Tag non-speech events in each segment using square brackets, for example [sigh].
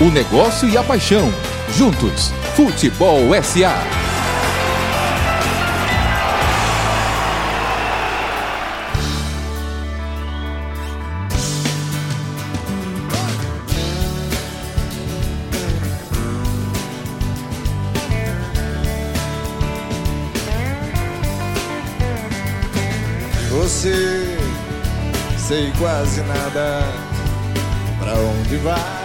O negócio e a paixão. Juntos, Futebol SA. Você sei quase nada pra onde vai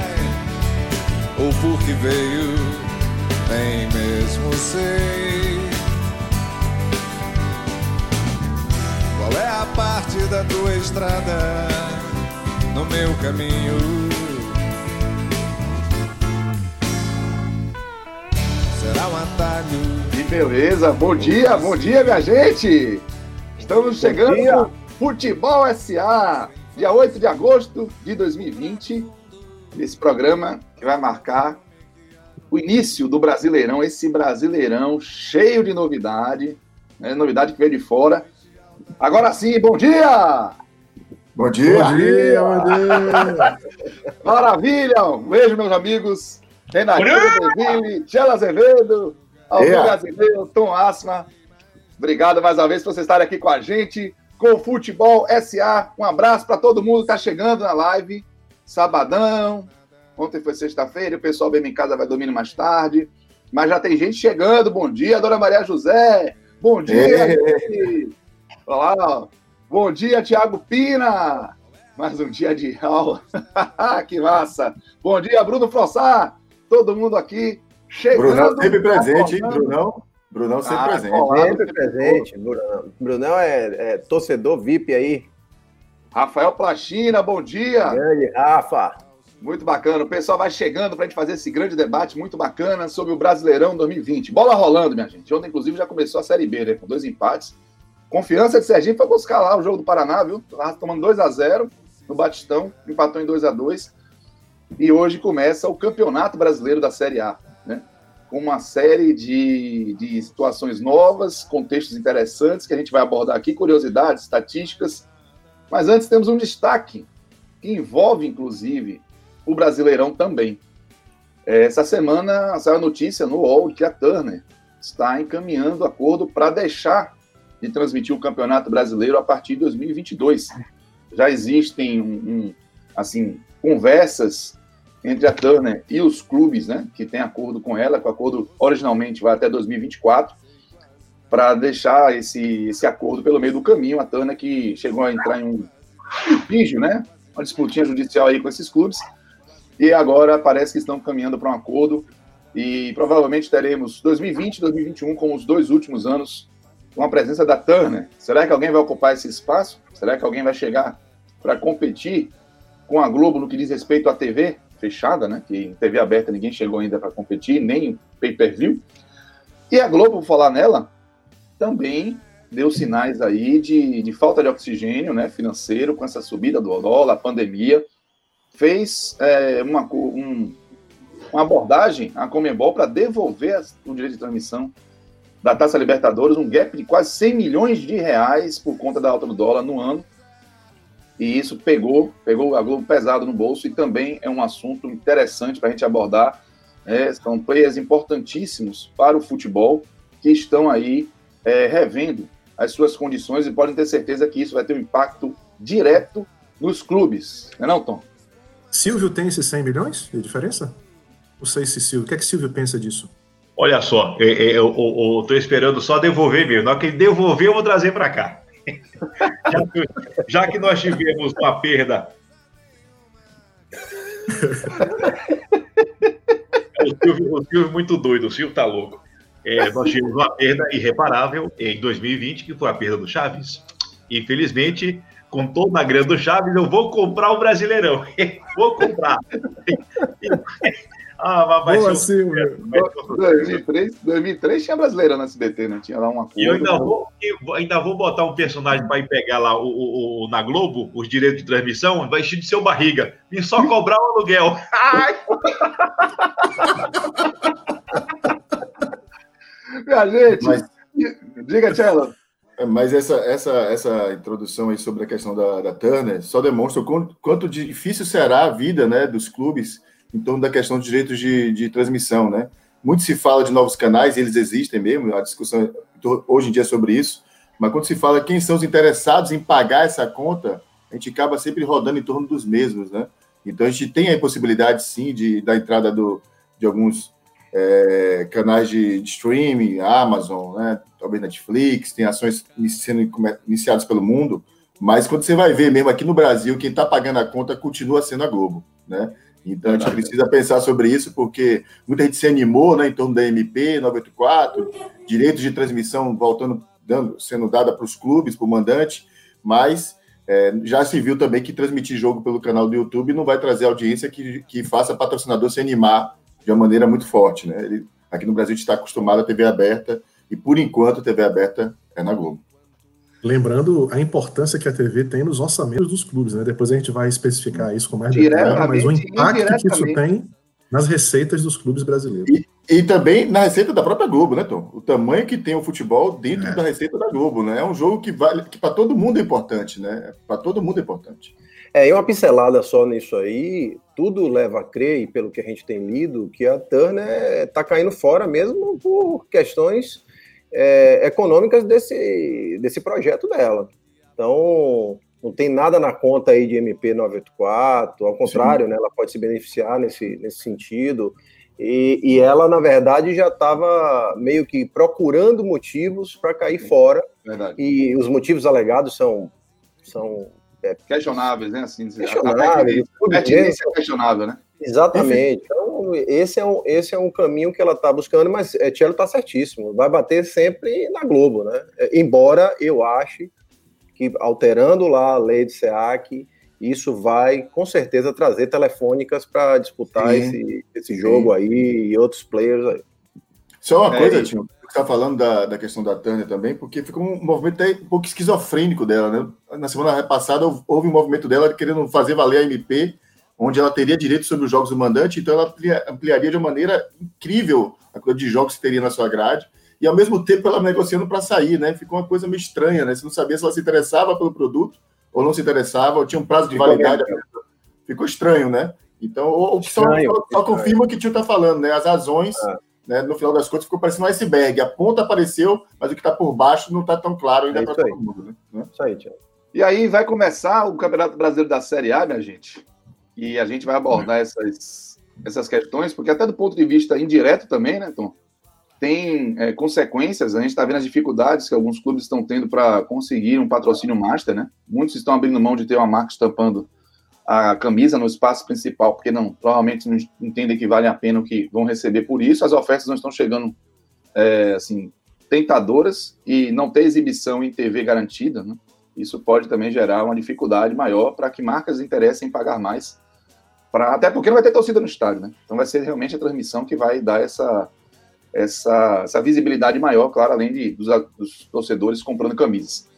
ou por que veio, nem mesmo sei. Qual é a parte da tua estrada no meu caminho? Será um atalho? Que beleza! Bom dia, bom dia, minha gente! Estamos chegando no Futebol SA, dia 8 de agosto de 2020. Esse programa que vai marcar o início do Brasileirão, esse Brasileirão cheio de novidade, né? novidade que veio de fora. Agora sim, bom dia! Bom dia! Bom dia, bom dia! [laughs] Maravilha! Um beijo, meus amigos. Renato Deville, Tchela Azevedo, Alvin Brasileiro, Tom Asma. Obrigado mais uma vez por vocês estarem aqui com a gente, com o Futebol SA. Um abraço para todo mundo que está chegando na live. Sabadão. Ontem foi sexta-feira, o pessoal bem em casa vai dormindo mais tarde. Mas já tem gente chegando. Bom dia, Dona Maria José. Bom dia. Olá, ó. Bom dia, Tiago Pina. Mais um dia de aula. [laughs] que massa. Bom dia, Bruno Frossá. Todo mundo aqui chegando. Brunão sempre presente, hein, Brunão? Brunão sempre ah, presente. Sempre presente. Brunão, Brunão é, é, torcedor VIP aí. Rafael Plachina, bom dia. Grande, Rafa. Muito bacana. O pessoal vai chegando para a gente fazer esse grande debate muito bacana sobre o Brasileirão 2020. Bola rolando, minha gente. Ontem, inclusive, já começou a Série B, né? Com dois empates. Confiança de Serginho foi buscar lá o jogo do Paraná, viu? Tava tomando 2 a 0 no Batistão, empatou em 2 a 2 E hoje começa o Campeonato Brasileiro da Série A, né? com uma série de, de situações novas, contextos interessantes que a gente vai abordar aqui, curiosidades, estatísticas. Mas antes temos um destaque que envolve, inclusive, o Brasileirão também. Essa semana saiu a notícia no UOL que a Turner está encaminhando acordo para deixar de transmitir o Campeonato Brasileiro a partir de 2022. Já existem um, um, assim conversas entre a Turner e os clubes, né, que tem acordo com ela, que o acordo originalmente vai até 2024, para deixar esse, esse acordo pelo meio do caminho. A Turner que chegou a entrar em um litígio, né, uma disputinha judicial aí com esses clubes, e agora parece que estão caminhando para um acordo e provavelmente teremos 2020 e 2021 como os dois últimos anos com a presença da Turner. Será que alguém vai ocupar esse espaço? Será que alguém vai chegar para competir com a Globo no que diz respeito à TV? fechada, né? Que em TV aberta ninguém chegou ainda para competir, nem pay-per-view. E a Globo, vou falar nela, também deu sinais aí de, de falta de oxigênio né, financeiro com essa subida do dólar, a pandemia. Fez é, uma, um, uma abordagem à Comembol para devolver o direito de transmissão da Taça Libertadores, um gap de quase 100 milhões de reais por conta da alta do dólar no ano e isso pegou, pegou a Globo pesado no bolso e também é um assunto interessante para a gente abordar. É, são players importantíssimos para o futebol que estão aí é, revendo as suas condições e podem ter certeza que isso vai ter um impacto direto nos clubes. Não é não, Tom? Silvio tem esses 100 milhões de diferença? Não sei se Silvio. O que é que Silvio pensa disso? Olha só, eu estou esperando só devolver mesmo. Na hora que ele devolver, eu vou trazer para cá [laughs] já, que, já que nós tivemos uma perda. o, Silvio, o Silvio é muito doido, o Silvio tá louco. É, nós tivemos uma perda irreparável em 2020, que foi a perda do Chaves. Infelizmente, com toda a grana do Chaves, eu vou comprar o Brasileirão. [laughs] vou comprar. [laughs] Ah, mas Boa, Silvio. 2003, 2003 tinha brasileiro no SBT, né? Tinha lá uma E eu ainda vou, eu ainda vou botar um personagem para ir pegar lá o, o, o, na Globo, os direitos de transmissão, vai encher de seu barriga. E só cobrar o aluguel. [laughs] Ai! Minha gente, mas, diga, Tchela. Mas essa, essa, essa introdução aí sobre a questão da, da Turner só demonstra o quanto, quanto difícil será a vida né, dos clubes em torno da questão dos direitos de, de transmissão, né? Muito se fala de novos canais, eles existem mesmo, a discussão hoje em dia é sobre isso, mas quando se fala quem são os interessados em pagar essa conta, a gente acaba sempre rodando em torno dos mesmos, né? Então a gente tem a possibilidade, sim, de da entrada do, de alguns é, canais de, de, streaming, Amazon, né? talvez Netflix, tem ações sendo iniciadas pelo mundo, mas quando você vai ver mesmo aqui no Brasil, quem está pagando a conta continua sendo a Globo, né? Então a gente precisa pensar sobre isso, porque muita gente se animou né, em torno da MP 984, direitos de transmissão voltando, dando, sendo dada para os clubes, para o mandante, mas é, já se viu também que transmitir jogo pelo canal do YouTube não vai trazer audiência que, que faça patrocinador se animar de uma maneira muito forte. Né? Ele, aqui no Brasil a gente está acostumado a TV aberta, e por enquanto a TV aberta é na Globo. Lembrando a importância que a TV tem nos orçamentos dos clubes, né? Depois a gente vai especificar isso com mais detalhe, mas o impacto que isso tem nas receitas dos clubes brasileiros. E, e, também na receita da própria Globo, né, Tom? O tamanho que tem o futebol dentro é. da receita da Globo, né? É um jogo que vale, que para todo mundo é importante, né? Para todo mundo é importante. É, e uma pincelada só nisso aí, tudo leva a crer, e pelo que a gente tem lido, que a Turner está caindo fora mesmo por questões é, econômicas desse, desse projeto dela. Então, não tem nada na conta aí de MP 984, ao contrário, né, ela pode se beneficiar nesse, nesse sentido. E, e ela, na verdade, já estava meio que procurando motivos para cair fora. Verdade. E os motivos alegados são, são é, questionáveis, né? Assim, questionáveis. A pertinência é questionável, né? Exatamente. Então, esse é um, esse é um caminho que ela está buscando, mas é, Tchelo está certíssimo. Vai bater sempre na Globo, né? É, embora eu ache que alterando lá a lei de SEAC, isso vai com certeza trazer telefônicas para disputar esse, esse jogo aí e outros players aí. Só uma é, coisa, Tio, você está falando da, da questão da Tânia também, porque ficou um movimento um pouco esquizofrênico dela, né? Na semana passada houve um movimento dela querendo fazer valer a MP onde ela teria direito sobre os jogos do mandante, então ela ampliaria de uma maneira incrível a quantidade de jogos que teria na sua grade, e ao mesmo tempo ela negociando para sair, né? Ficou uma coisa meio estranha, né? Você não sabia se ela se interessava pelo produto ou não se interessava, ou tinha um prazo de validade. Ficou estranho, né? Então, ou, estranho, só, só confirma o que o tio está falando, né? As razões, ah. Né? no final das contas, ficou parecendo um iceberg. A ponta apareceu, mas o que está por baixo não está tão claro ainda é para todo mundo. Né? Isso aí, tio. E aí vai começar o Campeonato Brasileiro da Série A, minha gente. E a gente vai abordar essas, essas questões, porque até do ponto de vista indireto também, né, Tom? Tem é, consequências, a gente está vendo as dificuldades que alguns clubes estão tendo para conseguir um patrocínio master, né? Muitos estão abrindo mão de ter uma marca estampando a camisa no espaço principal, porque não, provavelmente não entendem que vale a pena o que vão receber por isso. As ofertas não estão chegando, é, assim, tentadoras e não ter exibição em TV garantida, né? Isso pode também gerar uma dificuldade maior para que marcas interessem em pagar mais Pra, até porque não vai ter torcida no estádio, né? Então vai ser realmente a transmissão que vai dar essa, essa, essa visibilidade maior, claro, além de, dos, dos, torcedores comprando camisas.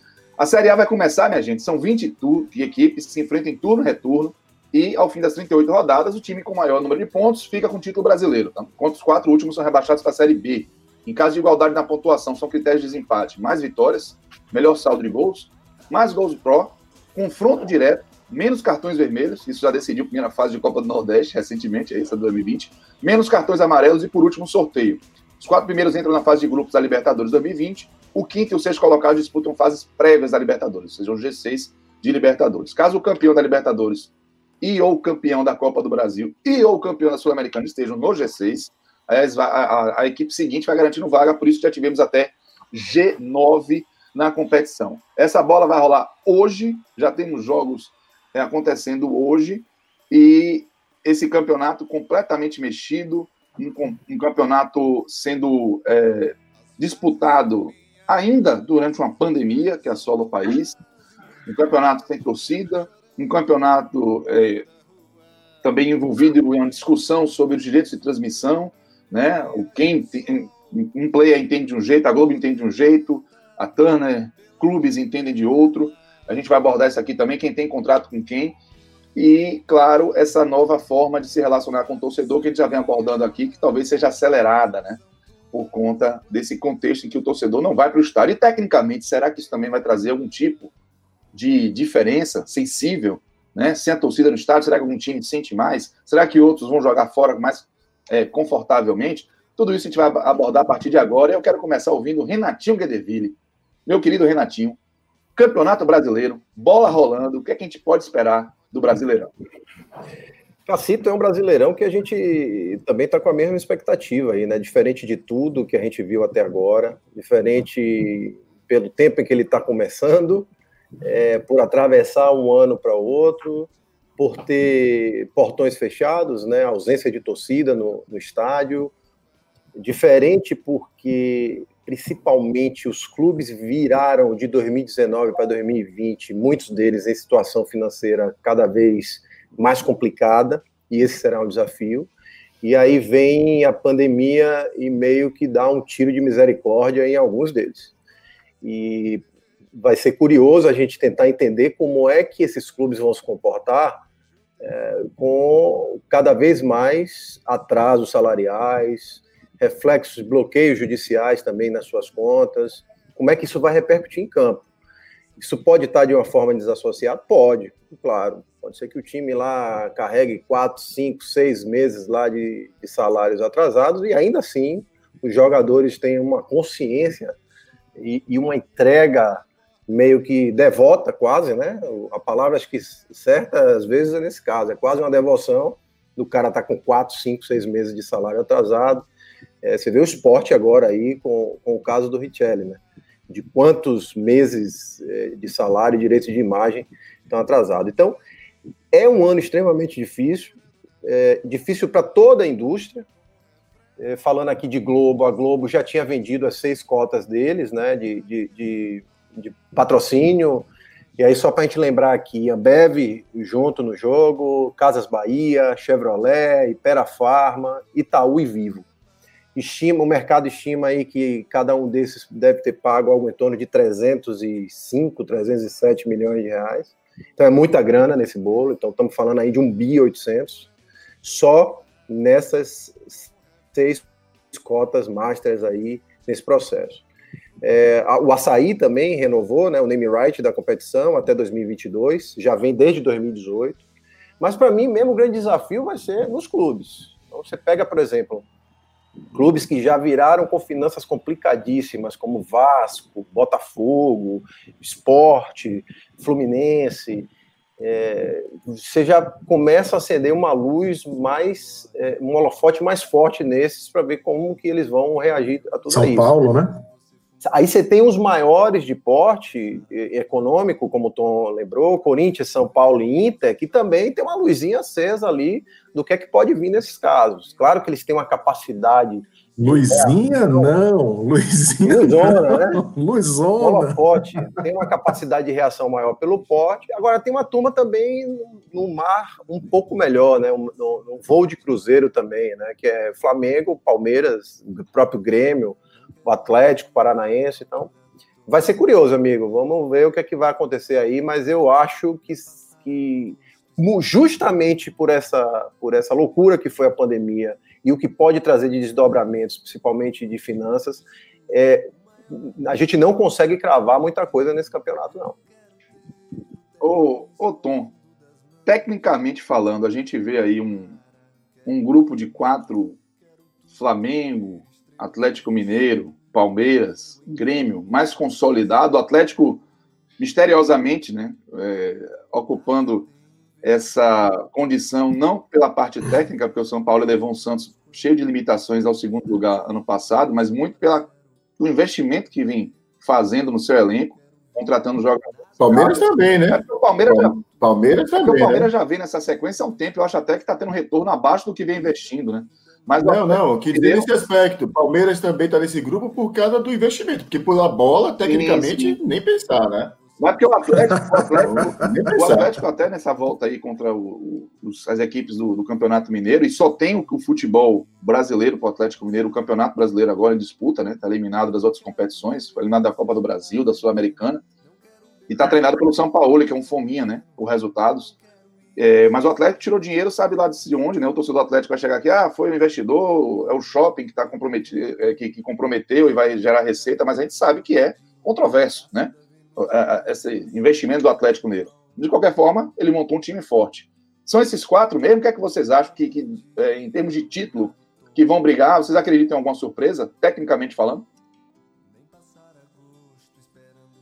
A Série A vai começar, minha gente, são 20 de equipes que se enfrentam em turno e retorno, e ao fim das 38 rodadas, o time com maior número de pontos fica com o título brasileiro, tá? enquanto os quatro últimos são rebaixados para a Série B. Em caso de igualdade na pontuação, são critérios de desempate, mais vitórias, melhor saldo de gols, mais gols pro, confronto direto, menos cartões vermelhos, isso já decidiu a primeira fase de Copa do Nordeste recentemente, essa 2020, menos cartões amarelos e, por último, sorteio. Os quatro primeiros entram na fase de grupos da Libertadores 2020, o quinto e o sexto colocados disputam fases prévias da Libertadores, ou seja, o G6 de Libertadores. Caso o campeão da Libertadores e ou campeão da Copa do Brasil e ou campeão da Sul-Americana estejam no G6, a, a, a, equipe seguinte vai garantindo vaga, por isso já tivemos até G9 na competição. Essa bola vai rolar hoje, já temos jogos é, acontecendo hoje e esse campeonato completamente mexido, um, um campeonato sendo é, disputado ainda durante uma pandemia que assola o país, um campeonato sem torcida, um campeonato é, também envolvido em uma discussão sobre os direitos de transmissão, né? O quem um player entende de um jeito, a Globo entende de um jeito, a Turner, clubes entendem de outro. A gente vai abordar isso aqui também, quem tem contrato com quem. E, claro, essa nova forma de se relacionar com o torcedor que a gente já vem abordando aqui, que talvez seja acelerada, né? Por conta desse contexto em que o torcedor não vai para o estádio. E, tecnicamente, será que isso também vai trazer algum tipo de diferença sensível né? Sem a torcida no estádio, será que algum time sente mais? Será que outros vão jogar fora mais é, confortavelmente? Tudo isso a gente vai abordar a partir de agora. Eu quero começar ouvindo Renatinho Guedeville. Meu querido Renatinho, Campeonato Brasileiro, bola rolando, o que, é que a gente pode esperar do Brasileirão? Cacito é um brasileirão que a gente também está com a mesma expectativa aí, né? Diferente de tudo que a gente viu até agora, diferente pelo tempo em que ele está começando, é, por atravessar um ano para outro, por ter portões fechados, né? Ausência de torcida no, no estádio, diferente porque principalmente os clubes viraram de 2019 para 2020, muitos deles em situação financeira cada vez mais complicada, e esse será um desafio. E aí vem a pandemia e meio que dá um tiro de misericórdia em alguns deles. E vai ser curioso a gente tentar entender como é que esses clubes vão se comportar é, com cada vez mais atrasos salariais, reflexos, bloqueios judiciais também nas suas contas, como é que isso vai repercutir em campo. Isso pode estar de uma forma desassociada? Pode, claro. Pode ser que o time lá carregue quatro, cinco, seis meses lá de, de salários atrasados e ainda assim os jogadores têm uma consciência e, e, uma entrega meio que devota, quase, né? A palavra acho que certa às vezes é nesse caso, é quase uma devoção do cara tá com quatro, cinco, seis meses de salário atrasado. É, você vê o esporte agora aí com, com o caso do Richelli, né? De quantos meses é, de salário e direitos de imagem estão atrasados. Então, é um ano extremamente difícil, é, difícil para toda a indústria. É, falando aqui de Globo, a Globo já tinha vendido as seis cotas deles, né, de, de, de, de patrocínio. E aí, só para a gente lembrar aqui, Ambev junto no jogo, Casas Bahia, Chevrolet, Ipera Farma, Itaú e Vivo. Estima, o mercado estima aí que cada um desses deve ter pago algo em torno de 305, 307 milhões de reais. Então é muita grana nesse bolo. Então estamos falando aí de um bi 800 só nessas seis cotas masters aí nesse processo. É, o Açaí também renovou né, o name right da competição até 2022, já vem desde 2018. Mas para mim mesmo o grande desafio vai ser nos clubes. Então você pega, por exemplo, Clubes que já viraram com finanças complicadíssimas, como Vasco, Botafogo, Esporte, Fluminense. É, você já começa a acender uma luz mais, é, um holofote mais forte nesses para ver como que eles vão reagir a tudo São isso. São Paulo, né? Aí você tem os maiores de porte econômico, como o Tom lembrou, Corinthians, São Paulo e Inter, que também tem uma luzinha acesa ali do que é que pode vir nesses casos. Claro que eles têm uma capacidade. Luzinha é, não, Luzinha Luzona, não. né? [laughs] Luzona. Forte, tem uma capacidade de reação maior pelo porte. Agora tem uma turma também no mar um pouco melhor, né? No, no voo de cruzeiro também, né? Que é Flamengo, Palmeiras, o próprio Grêmio o Atlético Paranaense. Então, vai ser curioso, amigo. Vamos ver o que é que vai acontecer aí, mas eu acho que, que justamente por essa, por essa loucura que foi a pandemia e o que pode trazer de desdobramentos, principalmente de finanças, é, a gente não consegue cravar muita coisa nesse campeonato, não. Ô, ô Tom, tecnicamente falando, a gente vê aí um, um grupo de quatro Flamengo, Atlético Mineiro, Palmeiras, Grêmio, mais consolidado, Atlético misteriosamente, né, é, ocupando essa condição não pela parte técnica, porque o São Paulo levou um Santos cheio de limitações ao segundo lugar ano passado, mas muito pelo investimento que vem fazendo no seu elenco, contratando jogadores. Palmeiras também, né? É, o Palmeiras, já, Palmeiras também. O Palmeiras né? já vem nessa sequência há um tempo. Eu acho até que está tendo retorno abaixo do que vem investindo, né? Mas não, não, que dizer nesse aspecto. Palmeiras também está nesse grupo por causa do investimento, porque pela bola, tecnicamente, sim, sim. nem pensar, né? Mas porque o Atlético, o Atlético, [laughs] o Atlético até nessa volta aí contra o, os, as equipes do, do, Campeonato Mineiro, e só tem o, o futebol brasileiro para o Atlético Mineiro, o Campeonato Brasileiro agora em disputa, né? Está eliminado das outras competições, foi eliminado da Copa do Brasil, da Sul-Americana, e está treinado pelo São Paulo, que é um fominha, né? Por resultados. É, mas o Atlético tirou dinheiro, sabe lá de onde, né? O torcedor do Atlético vai chegar aqui, ah, foi o investidor, é o shopping que, tá comprometido, é, que, que, comprometeu e vai gerar receita, mas a gente sabe que é controverso, né? Esse investimento do Atlético De qualquer forma, ele montou um time forte. São esses quatro mesmo? O que é que vocês acham que, que é, em termos de título, que vão brigar? Vocês acreditam em alguma surpresa, tecnicamente falando?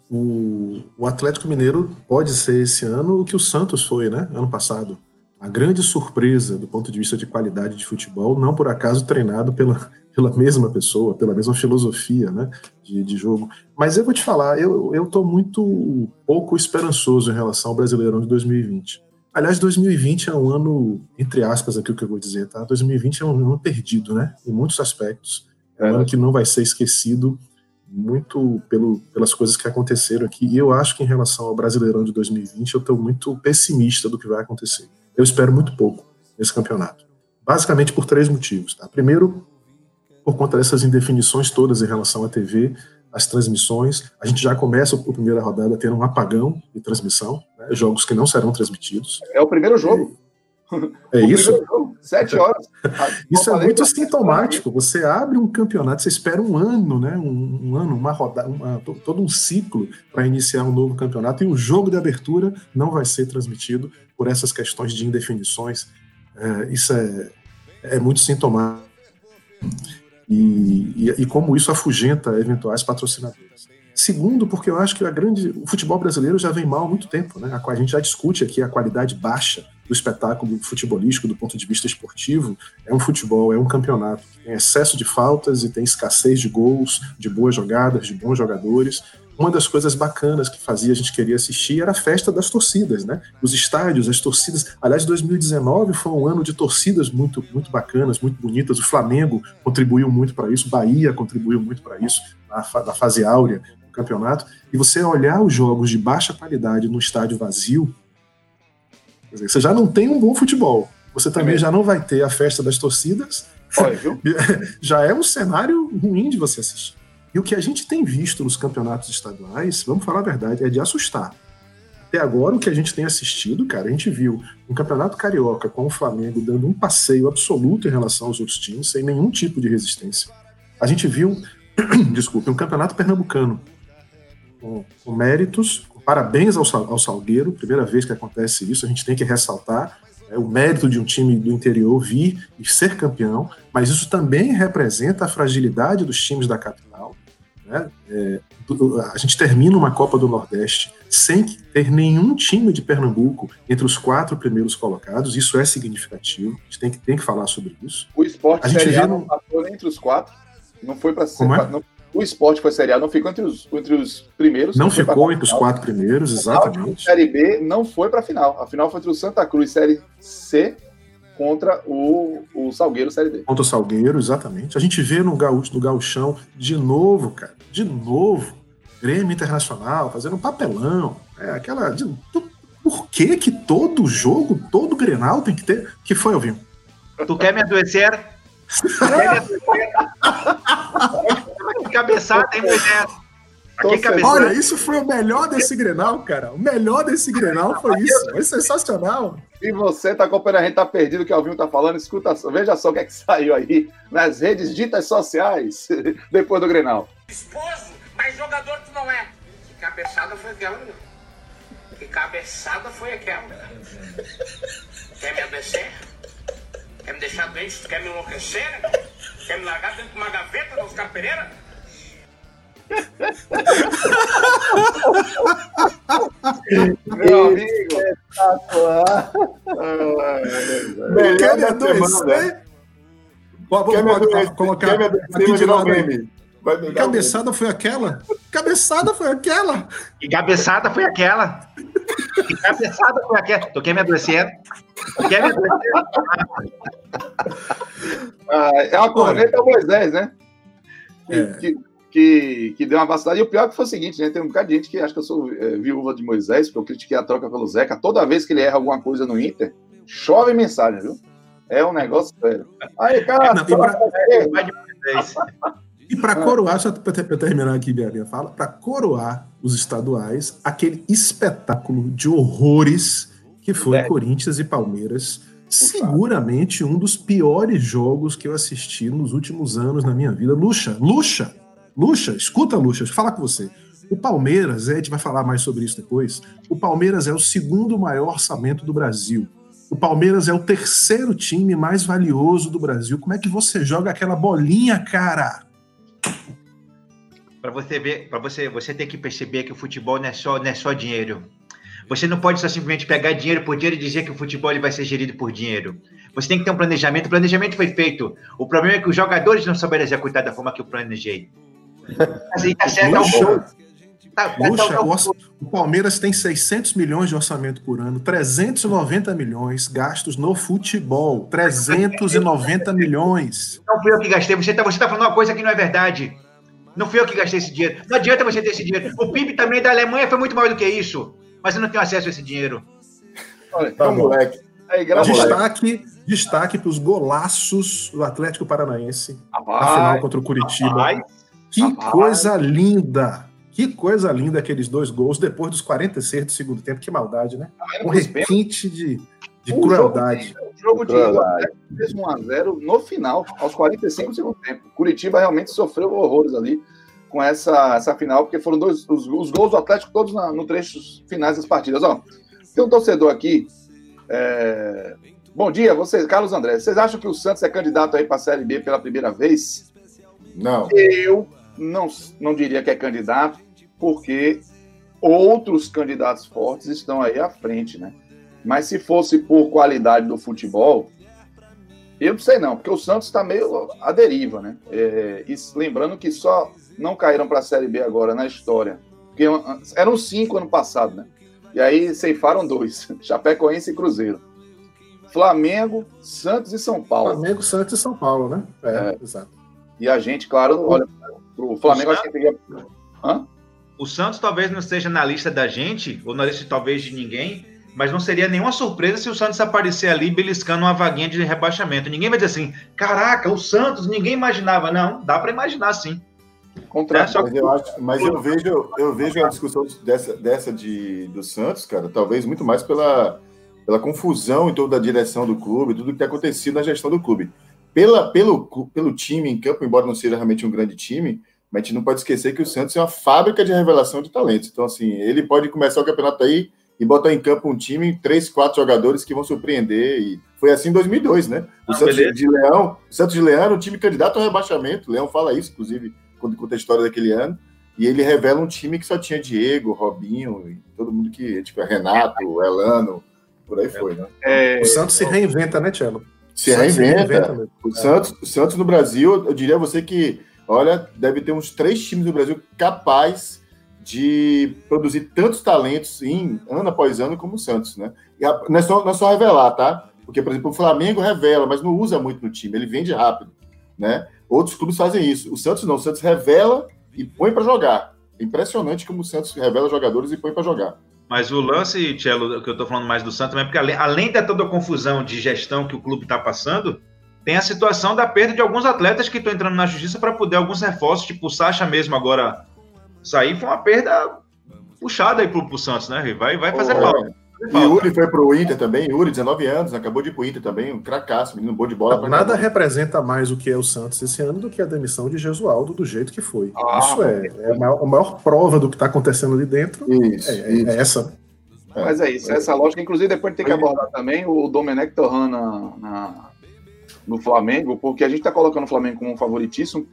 O, o Atlético Mineiro pode ser esse ano o que o Santos foi, né? Ano passado. A grande surpresa do ponto de vista de qualidade de futebol, não por acaso treinado pela, [laughs] pela mesma pessoa, pela mesma filosofia né, de, de jogo. Mas eu vou te falar, eu estou muito pouco esperançoso em relação ao Brasileirão de 2020. Aliás, 2020 é um ano, entre aspas, aqui o que eu vou dizer, tá? 2020 é um ano perdido, né? Em muitos aspectos. É um ano que não vai ser esquecido muito pelo, pelas coisas que aconteceram aqui. E eu acho que em relação ao Brasileirão de 2020, eu estou muito pessimista do que vai acontecer. Eu espero muito pouco nesse campeonato. Basicamente por três motivos. Tá? Primeiro, por conta dessas indefinições todas em relação à TV, as transmissões. A gente já começa a primeira rodada tendo um apagão de transmissão, né? jogos que não serão transmitidos. É o primeiro jogo. É isso? Jogo, sete horas. [laughs] isso é muito sintomático. Você abre um campeonato, você espera um ano, né? Um, um ano, uma rodada, uma, todo um ciclo para iniciar um novo campeonato e o jogo de abertura não vai ser transmitido por essas questões de indefinições. É, isso é, é muito sintomático e, e, e como isso afugenta eventuais patrocinadores. Segundo, porque eu acho que a grande, o futebol brasileiro já vem mal há muito tempo. Né? A, a gente já discute aqui a qualidade baixa do espetáculo futebolístico do ponto de vista esportivo. É um futebol, é um campeonato tem excesso de faltas e tem escassez de gols, de boas jogadas, de bons jogadores uma das coisas bacanas que fazia a gente querer assistir era a festa das torcidas, né? Os estádios, as torcidas. Aliás, 2019 foi um ano de torcidas muito, muito bacanas, muito bonitas. O Flamengo contribuiu muito para isso, Bahia contribuiu muito para isso, na fase áurea do campeonato. E você olhar os jogos de baixa qualidade no estádio vazio, dizer, você já não tem um bom futebol. Você também é já não vai ter a festa das torcidas. Olha, [laughs] já é um cenário ruim de você assistir. E o que a gente tem visto nos campeonatos estaduais, vamos falar a verdade, é de assustar. Até agora, o que a gente tem assistido, cara, a gente viu um campeonato carioca com o Flamengo dando um passeio absoluto em relação aos outros times, sem nenhum tipo de resistência. A gente viu, [clears throat] desculpe, um campeonato pernambucano com, com méritos, parabéns ao, ao Salgueiro, primeira vez que acontece isso, a gente tem que ressaltar é o mérito de um time do interior vir e ser campeão, mas isso também representa a fragilidade dos times da capital né? É, a gente termina uma Copa do Nordeste sem ter nenhum time de Pernambuco entre os quatro primeiros colocados. Isso é significativo. A gente tem que, tem que falar sobre isso. O esporte a gente vê não passou entre os quatro. Não foi para ser. É? Não, o esporte foi Série A, não ficou entre os, entre os primeiros. Não, ficou entre os quatro primeiros, exatamente. A Série B não foi para a final. A final foi entre o Santa Cruz Série C contra o, o Salgueiro Série D. Contra o Salgueiro, exatamente. A gente vê no, gaúcho, no gauchão, de novo, cara, de novo, Grêmio Internacional fazendo um papelão. É, aquela. De, por que que todo jogo, todo Grenal tem que ter? que foi, Alvinho? Tu quer me adoecer? Cabeçada, hein, Moisés? Olha, isso foi o melhor desse Grenal, cara. O melhor desse Grenal foi isso. Foi sensacional. E você tá acompanhando, a gente tá perdido o que o Alvinho tá falando, escuta, veja só o que é que saiu aí nas redes ditas sociais [laughs] depois do Grenal. Esposo, mas jogador tu não é. Que cabeçada foi aquela, meu? Que cabeçada foi aquela? Quer me adoecer? Quer me deixar doente? Quer me enlouquecer? Quer me largar dentro de uma gaveta no Oscar Pereira? Meu amigo. Espetacular. Quer me adoecer? Vou colocar aqui de lado aí. Cabeçada foi aquela? Cabeçada foi aquela? Que cabeçada foi aquela? Que cabeçada foi aquela? Tu quer me adoecer? Tu quer me adoecer? Ah, é uma corneta Moisés, né? É. Que, que, que deu uma vacilada. E o pior é que foi o seguinte, né? Tem um bocado de gente que acha que eu sou é, viúva de Moisés, porque eu critiquei a troca pelo Zeca. Toda vez que ele erra alguma coisa no Inter, chove mensagem, viu? É um negócio sério. Aí, cara. Não, e para coroar, só para terminar aqui minha, minha fala, para coroar os estaduais, aquele espetáculo de horrores que foi é. Corinthians e Palmeiras. Seguramente um dos piores jogos que eu assisti nos últimos anos na minha vida. Luxa, Luxa, Luxa, escuta, Luxa, fala com você. O Palmeiras, a gente vai falar mais sobre isso depois. O Palmeiras é o segundo maior orçamento do Brasil. O Palmeiras é o terceiro time mais valioso do Brasil. Como é que você joga aquela bolinha, cara? Para você ver, para você, você tem que perceber que o futebol não é só, não é só dinheiro. Você não pode só simplesmente pegar dinheiro por dinheiro e dizer que o futebol ele vai ser gerido por dinheiro. Você tem que ter um planejamento. O planejamento foi feito. O problema é que os jogadores não souberam executar da forma que eu planejei. Aí [laughs] tá certo o Tá, Puxa, o, o Palmeiras tem 600 milhões de orçamento por ano, 390 milhões gastos no futebol. 390 milhões. Não fui eu que gastei. Você está você tá falando uma coisa que não é verdade. Não fui eu que gastei esse dinheiro. Não adianta você ter esse dinheiro. O PIB também da Alemanha foi muito maior do que isso. Mas eu não tenho acesso a esse dinheiro. Olha, tá, moleque. Aí, destaque destaque para os golaços do Atlético Paranaense na final contra o Curitiba. Rapaz, que rapaz. coisa linda! Que coisa linda aqueles dois gols depois dos 46 do segundo tempo. Que maldade, né? Ah, um requinte de, de um crueldade. Jogo de, jogo de fez 1x0 no final, aos 45 do segundo tempo. Curitiba realmente sofreu horrores ali com essa, essa final, porque foram dois, os, os gols do Atlético todos na, no trecho finais das partidas. Ó, tem um torcedor aqui. É... Bom dia, vocês, Carlos André. Vocês acham que o Santos é candidato aí para a Série B pela primeira vez? Não. Eu não, não diria que é candidato, porque outros candidatos fortes estão aí à frente, né? Mas se fosse por qualidade do futebol, eu não sei não, porque o Santos está meio à deriva, né? É, e lembrando que só não caíram para a Série B agora na história. Porque eram cinco ano passado, né? E aí ceifaram dois: [laughs] Chapecoense e Cruzeiro. Flamengo, Santos e São Paulo. Flamengo, Santos e São Paulo, né? É, é. exato. E a gente, claro, olha, pro Flamengo, acho que teria. Hã? O Santos talvez não esteja na lista da gente, ou na lista talvez de ninguém, mas não seria nenhuma surpresa se o Santos aparecer ali beliscando uma vaguinha de rebaixamento. Ninguém vai dizer assim, caraca, o Santos, ninguém imaginava. Não, dá para imaginar sim. Contra... É, só... mas, eu acho, mas eu vejo, eu vejo a discussão dessa, dessa de, do Santos, cara, talvez muito mais pela, pela confusão em toda a direção do clube, tudo que tem acontecido na gestão do clube. Pela, pelo, pelo time em campo, embora não seja realmente um grande time, mas a gente não pode esquecer que o Santos é uma fábrica de revelação de talentos. Então, assim, ele pode começar o campeonato aí e botar em campo um time, três, quatro jogadores que vão surpreender. E foi assim em 2002, né? O ah, Santos beleza. de Leão, o Santos de Leão era um time candidato ao rebaixamento. O Leão fala isso, inclusive, quando conta a história daquele ano. E ele revela um time que só tinha Diego, Robinho, e todo mundo que, tipo, Renato, Elano, por aí foi, né? É... O Santos se reinventa, né, Tchelo? Se reinventa. Se reinventa o, Santos, o Santos no Brasil, eu diria a você que, olha, deve ter uns três times no Brasil capazes de produzir tantos talentos em ano após ano como o Santos, né? E a, não, é só, não é só revelar, tá? Porque, por exemplo, o Flamengo revela, mas não usa muito no time, ele vende rápido, né? Outros clubes fazem isso. O Santos não, o Santos revela e põe para jogar. É impressionante como o Santos revela jogadores e põe para jogar. Mas o lance, Tchelo, que eu estou falando mais do Santos, é porque além, além de toda a confusão de gestão que o clube está passando, tem a situação da perda de alguns atletas que estão entrando na justiça para poder alguns reforços, tipo o Sacha mesmo agora sair, foi uma perda puxada aí pro, pro Santos, né? Vai, vai fazer oh, falta. E Yuri foi pro Inter também, Yuri, 19 anos, acabou de ir pro Inter também, um cracaço, menino bom de bola. Nada representa mais o que é o Santos esse ano do que a demissão de Jesualdo do jeito que foi. Ah, isso é, é a, maior, a, maior, prova do que está acontecendo ali dentro. Isso, é, isso. é essa. É, Mas é isso, essa lógica. Inclusive, depois tem que abordar também o Domenech Torran na, na, no Flamengo, porque a gente está colocando o Flamengo como um favoritíssimo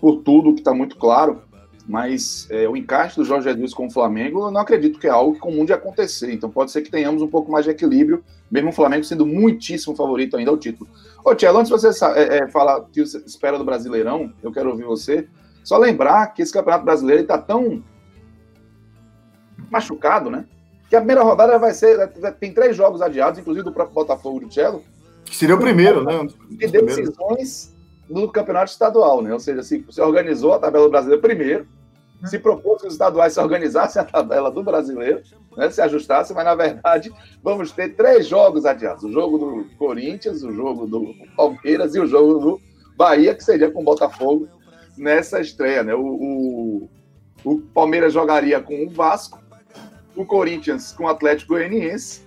por tudo que está muito claro mas é, o encaixe do Jorge Jesus com o Flamengo, eu não acredito que é algo comum de acontecer. Então pode ser que tenhamos um pouco mais de equilíbrio, mesmo o Flamengo sendo muitíssimo favorito ainda ao título. Ô, Tielo, antes de você é, é, falar o que você espera do Brasileirão, eu quero ouvir você. Só lembrar que esse Campeonato Brasileiro está tão machucado, né? Que a primeira rodada vai ser. Tem três jogos adiados, inclusive do próprio Botafogo do Cello. Que seria o primeiro, né? E decisões no campeonato estadual, né? Ou seja, se você organizou a tabela brasileira primeiro, se propôs que os estaduais se organizassem a tabela do brasileiro, né, se ajustassem, mas na verdade vamos ter três jogos adiados: o jogo do Corinthians, o jogo do Palmeiras e o jogo do Bahia, que seria com o Botafogo nessa estreia. Né? O, o, o Palmeiras jogaria com o Vasco, o Corinthians com o Atlético Goianiense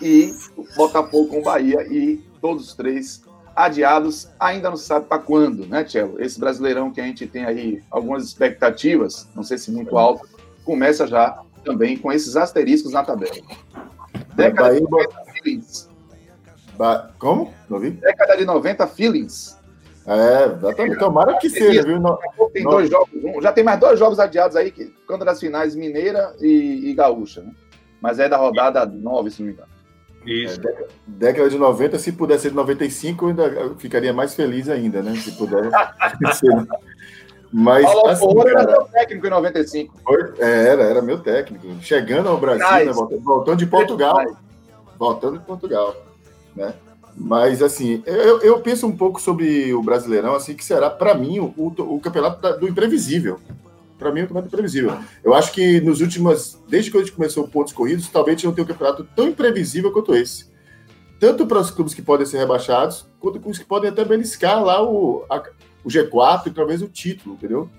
e o Botafogo com o Bahia, e todos os três adiados, ainda não se sabe para quando, né, Tchelo? Esse brasileirão que a gente tem aí algumas expectativas, não sei se muito alto, começa já também com esses asteriscos na tabela. Década Bahia, de 90 feelings. Ba- Como? Não vi? Década de 90 feelings. É, exatamente. Tomara que seja, viu? Pouco tem Não. dois jogos, já tem mais dois jogos adiados aí, que quando das finais Mineira e, e Gaúcha, né? Mas é da rodada 9, se não me engano. Isso. Década de 90, se puder ser de 95, eu ainda ficaria mais feliz ainda, né? Se puder [laughs] ser. Mas, Paulo assim, Alcorra era cara, seu técnico em 95. foi- é, era, era meu técnico. Chegando ao Brasil, né, voltando, voltando de Portugal. Voltando de Portugal, né? Mas, assim, eu, eu penso um pouco sobre o Brasileirão, assim, que será, para mim, o, o campeonato do imprevisível. Para mim, o campeonato imprevisível. Eu acho que nos últimos, desde que a gente começou pontos corridos, talvez não tenha um campeonato tão imprevisível quanto esse. Tanto para os clubes que podem ser rebaixados, quanto para os que podem até beliscar lá o, a- o G4 e talvez o título, entendeu?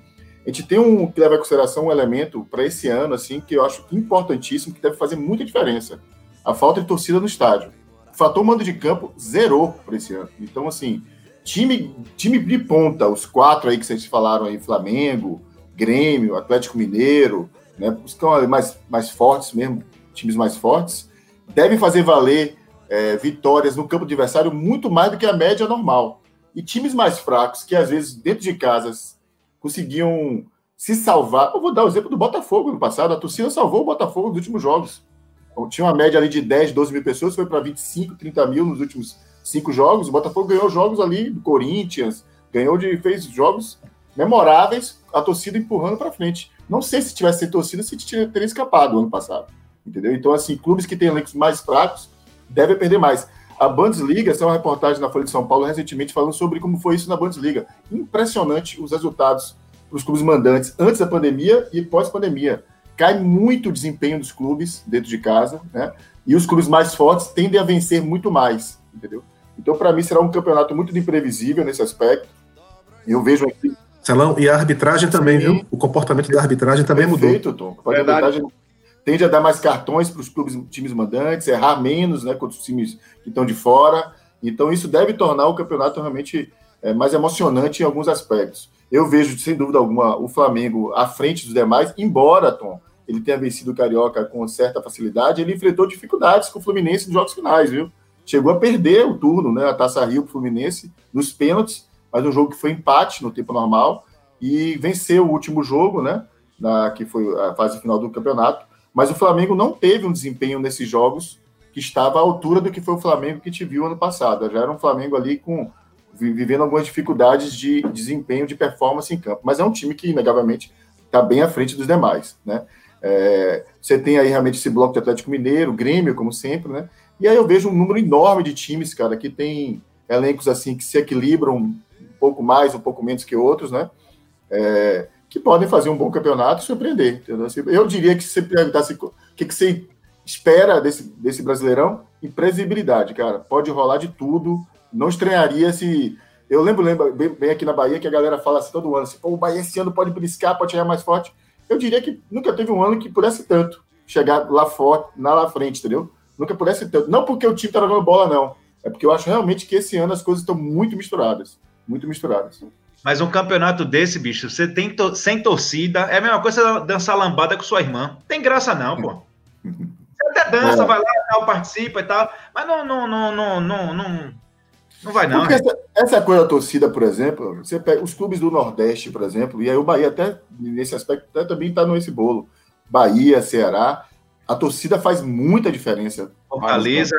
A gente tem um que leva em consideração um elemento para esse ano, assim, que eu acho importantíssimo, que deve fazer muita diferença. A falta de torcida no estádio. O fator mando de campo zerou para esse ano. Então, assim, time, time de ponta, os quatro aí que vocês falaram aí, Flamengo, Grêmio, Atlético Mineiro, né, os mais, mais fortes mesmo, times mais fortes, devem fazer valer é, vitórias no campo adversário muito mais do que a média normal. E times mais fracos, que às vezes dentro de casas conseguiam se salvar. Eu vou dar o exemplo do Botafogo no passado. A torcida salvou o Botafogo nos últimos jogos. Tinha uma média ali de 10, 12 mil pessoas, foi para 25, 30 mil nos últimos cinco jogos. O Botafogo ganhou jogos ali do Corinthians, ganhou de. fez jogos memoráveis, a torcida empurrando para frente. Não sei se tivesse sem torcida, se teria escapado ano passado. Entendeu? Então, assim, clubes que têm elencos mais fracos devem perder mais. A Bundesliga, essa é uma reportagem na Folha de São Paulo recentemente falando sobre como foi isso na Bundesliga. Impressionante os resultados para os clubes mandantes antes da pandemia e pós-pandemia. Cai muito o desempenho dos clubes dentro de casa, né? E os clubes mais fortes tendem a vencer muito mais, entendeu? Então, para mim, será um campeonato muito imprevisível nesse aspecto. Eu vejo aqui Celão, e a arbitragem também, Sim. viu? O comportamento da arbitragem também mudou. Perfeito, Tom. Pode Verdade. arbitragem tende a dar mais cartões para os clubes, times mandantes, errar menos, né, contra os times que estão de fora. Então isso deve tornar o campeonato realmente é, mais emocionante em alguns aspectos. Eu vejo, sem dúvida alguma, o Flamengo à frente dos demais, embora, Tom, ele tenha vencido o Carioca com certa facilidade, ele enfrentou dificuldades com o Fluminense nos jogos finais, viu? Chegou a perder o turno, né, a Taça Rio para o Fluminense, nos pênaltis, mas um jogo que foi empate no tempo normal, e venceu o último jogo, né, na, que foi a fase final do campeonato, mas o Flamengo não teve um desempenho nesses jogos que estava à altura do que foi o Flamengo que te viu ano passado. Já era um Flamengo ali com vi- vivendo algumas dificuldades de desempenho, de performance em campo. Mas é um time que, inegavelmente, está bem à frente dos demais, né? É, você tem aí realmente esse bloco de Atlético Mineiro, Grêmio, como sempre, né? E aí eu vejo um número enorme de times, cara, que tem elencos assim que se equilibram pouco mais, um pouco menos que outros, né? É, que podem fazer um bom campeonato e surpreender. entendeu? Eu diria que se você perguntasse o que, que você espera desse, desse Brasileirão, imprevisibilidade, cara. Pode rolar de tudo. Não estranharia se. Eu lembro, lembro bem, bem aqui na Bahia que a galera fala assim todo ano assim, o Bahia esse ano pode briscar, pode chegar mais forte. Eu diria que nunca teve um ano que pudesse tanto chegar lá forte, na lá frente, entendeu? Nunca pudesse tanto. Não porque o time tá jogando bola, não. É porque eu acho realmente que esse ano as coisas estão muito misturadas. Muito misturadas. Mas um campeonato desse, bicho, você tem to- sem torcida, é a mesma coisa dançar lambada com sua irmã. Tem graça não, pô. Você até dança, É. vai lá, tal, participa e tal, mas não, não, não, não, não, não, não vai não. Porque essa, essa coisa da torcida, por exemplo, você pega os clubes do Nordeste, por exemplo, e aí o Bahia até, nesse aspecto, até também está nesse bolo. Bahia, Ceará, a torcida faz muita diferença. Fortaleza.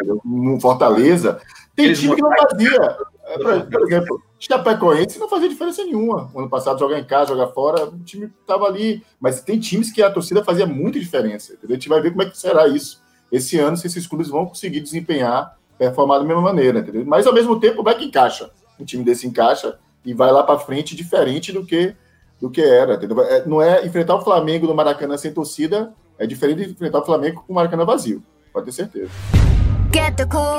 Fortaleza. Tem Eles time que não fazia. É, Por, por exemplo, Chapecoense não fazia diferença nenhuma. Ano passado, jogar em casa, jogar fora, o time estava ali. Mas tem times que a torcida fazia muita diferença. Entendeu? A gente vai ver como é que será isso esse ano, se esses clubes vão conseguir desempenhar, performar da mesma maneira. Entendeu? Mas, ao mesmo tempo, vai que encaixa. Um time desse encaixa e vai lá para frente diferente do que, do que era. Entendeu? É, não é enfrentar o Flamengo no Maracanã sem torcida, é diferente de enfrentar o Flamengo com o Maracanã vazio. Pode ter certeza. Get the cool.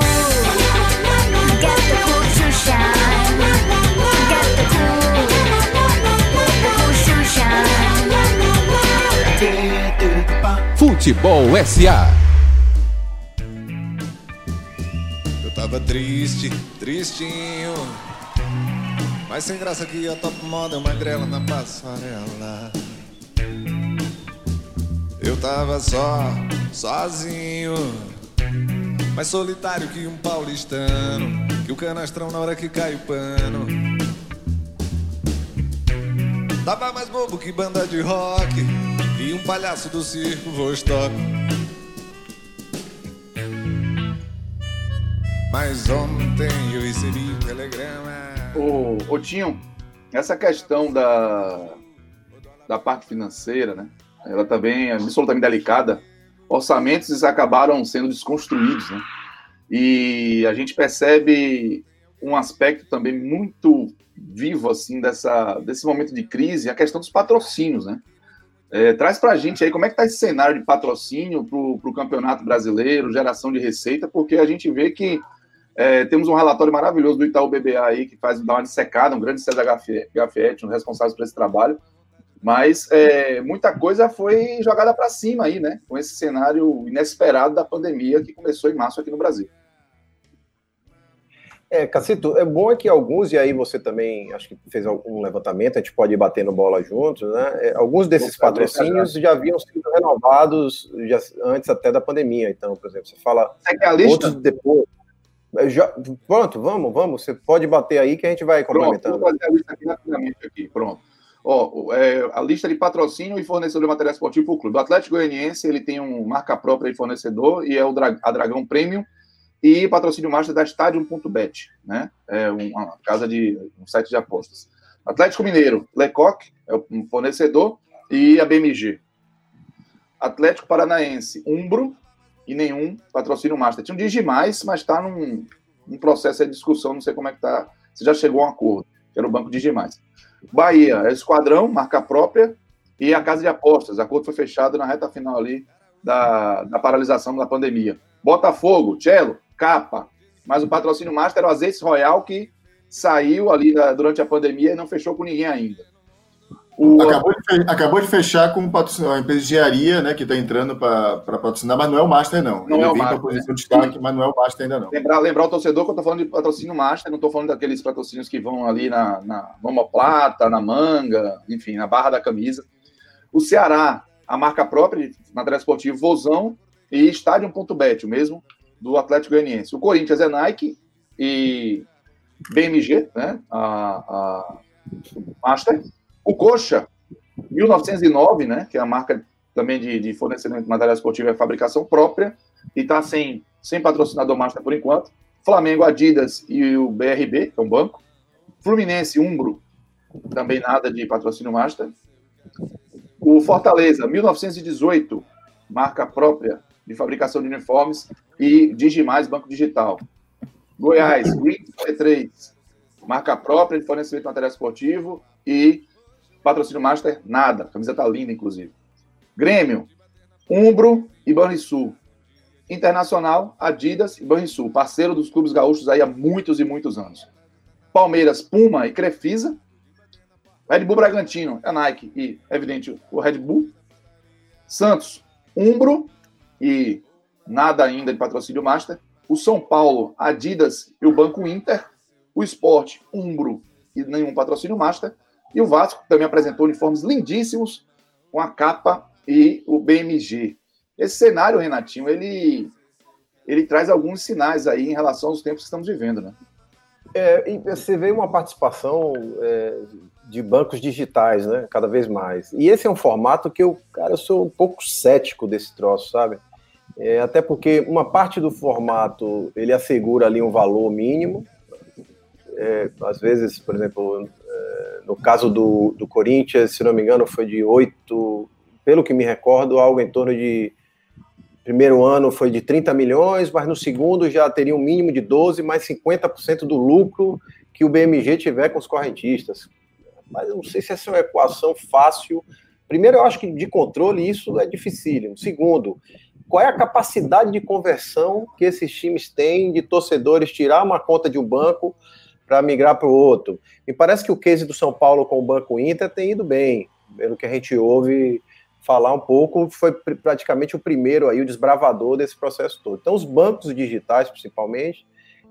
Get the cool to shine. Get the cool. The cool to shine. Futebol SA. Eu tava triste, tristinho. Mas sem graça que a top moda é uma grela na passarela. Eu tava só, sozinho. Mais solitário que um paulistano. Que o canastrão na hora que cai o pano. Tava mais bobo que banda de rock. E um palhaço do circo Vostok. Mas ontem eu recebi um telegrama. Ô, ô Tinho, essa questão da, da parte financeira, né? Ela também é absolutamente delicada. Orçamentos acabaram sendo desconstruídos, né? E a gente percebe um aspecto também muito vivo, assim, dessa, desse momento de crise, a questão dos patrocínios, né? É, traz para a gente aí como é que está esse cenário de patrocínio para o campeonato brasileiro, geração de receita, porque a gente vê que é, temos um relatório maravilhoso do Itaú BBA aí, que faz dar uma dissecada, um grande César Gafietti, um responsável por esse trabalho. Mas é, muita coisa foi jogada para cima aí, né? Com esse cenário inesperado da pandemia que começou em março aqui no Brasil. É, Cacito, é bom é que alguns, e aí você também acho que fez algum levantamento, a gente pode ir batendo bola juntos, né? É, alguns desses patrocínios já haviam sido renovados já, antes até da pandemia. Então, por exemplo, você fala. Você quer a lista? Outros depois. Já, pronto, vamos, vamos. Você pode bater aí que a gente vai complementando. Pronto, vou fazer a lista aqui rapidamente aqui. Pronto. Ó, é, a lista de patrocínio e fornecedor de material esportivo para o clube. O Atlético Goianiense ele tem um marca própria de fornecedor e é o Dra a Dragão Premium e patrocínio master da Stadium.bet, né? É uma casa de um site de apostas. Atlético Mineiro, Lecoq é o fornecedor e a BMG. Atlético Paranaense, Umbro e nenhum patrocínio master. Tinha um Digimais, mas está num, num processo de discussão, não sei como é que está. Se já chegou a um acordo, que era o Banco Digimais. Bahia, é Esquadrão, marca própria, e a Casa de Apostas. Acordo foi fechado na reta final ali da, da paralisação da pandemia. Botafogo, Cello, Capa. Mas o patrocínio master era o Azeite Royal, que saiu ali da, durante a pandemia e não fechou com ninguém ainda. O... Acabou, de, acabou, de, fechar com a empresa de engenharia, né, que está entrando para patrocinar, mas não é o Master, não. Não Ele é o Master, posição de destaque, mas não é o Master ainda, não. Lembrar, lembrar o torcedor que eu estou falando de patrocínio Master, não estou falando daqueles patrocínios que vão ali na, na omoplata, na manga, enfim, na barra da camisa. O Ceará, a marca própria de material esportivo Vozão e Stadium.bet, o mesmo do Atlético Goianiense. O Corinthians é Nike e BMG, né, a, a Master. O Coxa, 1909, né, que é a marca também de, de fornecimento de material esportivo e fabricação própria, e está sem, sem patrocinador master por enquanto. Flamengo, Adidas e o BRB, que é um banco. Fluminense, Umbro, também nada de patrocínio master. O Fortaleza, 1918, marca própria de fabricação de uniformes e Digimais, banco digital. Goiás, Green C3, marca própria de fornecimento de material esportivo e patrocínio master, nada. A camisa tá linda, inclusive. Grêmio, Umbro e Banrisul. Internacional, Adidas e Banrisul, parceiro dos clubes gaúchos aí há muitos e muitos anos. Palmeiras, Puma e Crefisa. Red Bull Bragantino, é Nike e, evidente, o Red Bull. Santos, Umbro e nada ainda de patrocínio master. O São Paulo, Adidas e o Banco Inter. O Esporte, Umbro e nenhum patrocínio master. E o Vasco também apresentou uniformes lindíssimos com a capa e o BMG. Esse cenário, Renatinho, ele, ele traz alguns sinais aí em relação aos tempos que estamos vivendo, né? É, você vê uma participação é, de bancos digitais, né? Cada vez mais. E esse é um formato que eu, cara, eu sou um pouco cético desse troço, sabe? É, até porque uma parte do formato ele assegura ali um valor mínimo. É, às vezes, por exemplo, no caso do, do Corinthians, se não me engano, foi de 8, pelo que me recordo, algo em torno de. Primeiro ano foi de 30 milhões, mas no segundo já teria um mínimo de 12, mais 50% do lucro que o BMG tiver com os correntistas. Mas eu não sei se essa é uma equação fácil. Primeiro, eu acho que de controle isso é dificílimo. Segundo, qual é a capacidade de conversão que esses times têm de torcedores tirar uma conta de um banco para migrar para o outro? Me parece que o case do São Paulo com o Banco Inter tem ido bem, pelo que a gente ouve falar um pouco, foi praticamente o primeiro aí, o desbravador desse processo todo. Então, os bancos digitais, principalmente,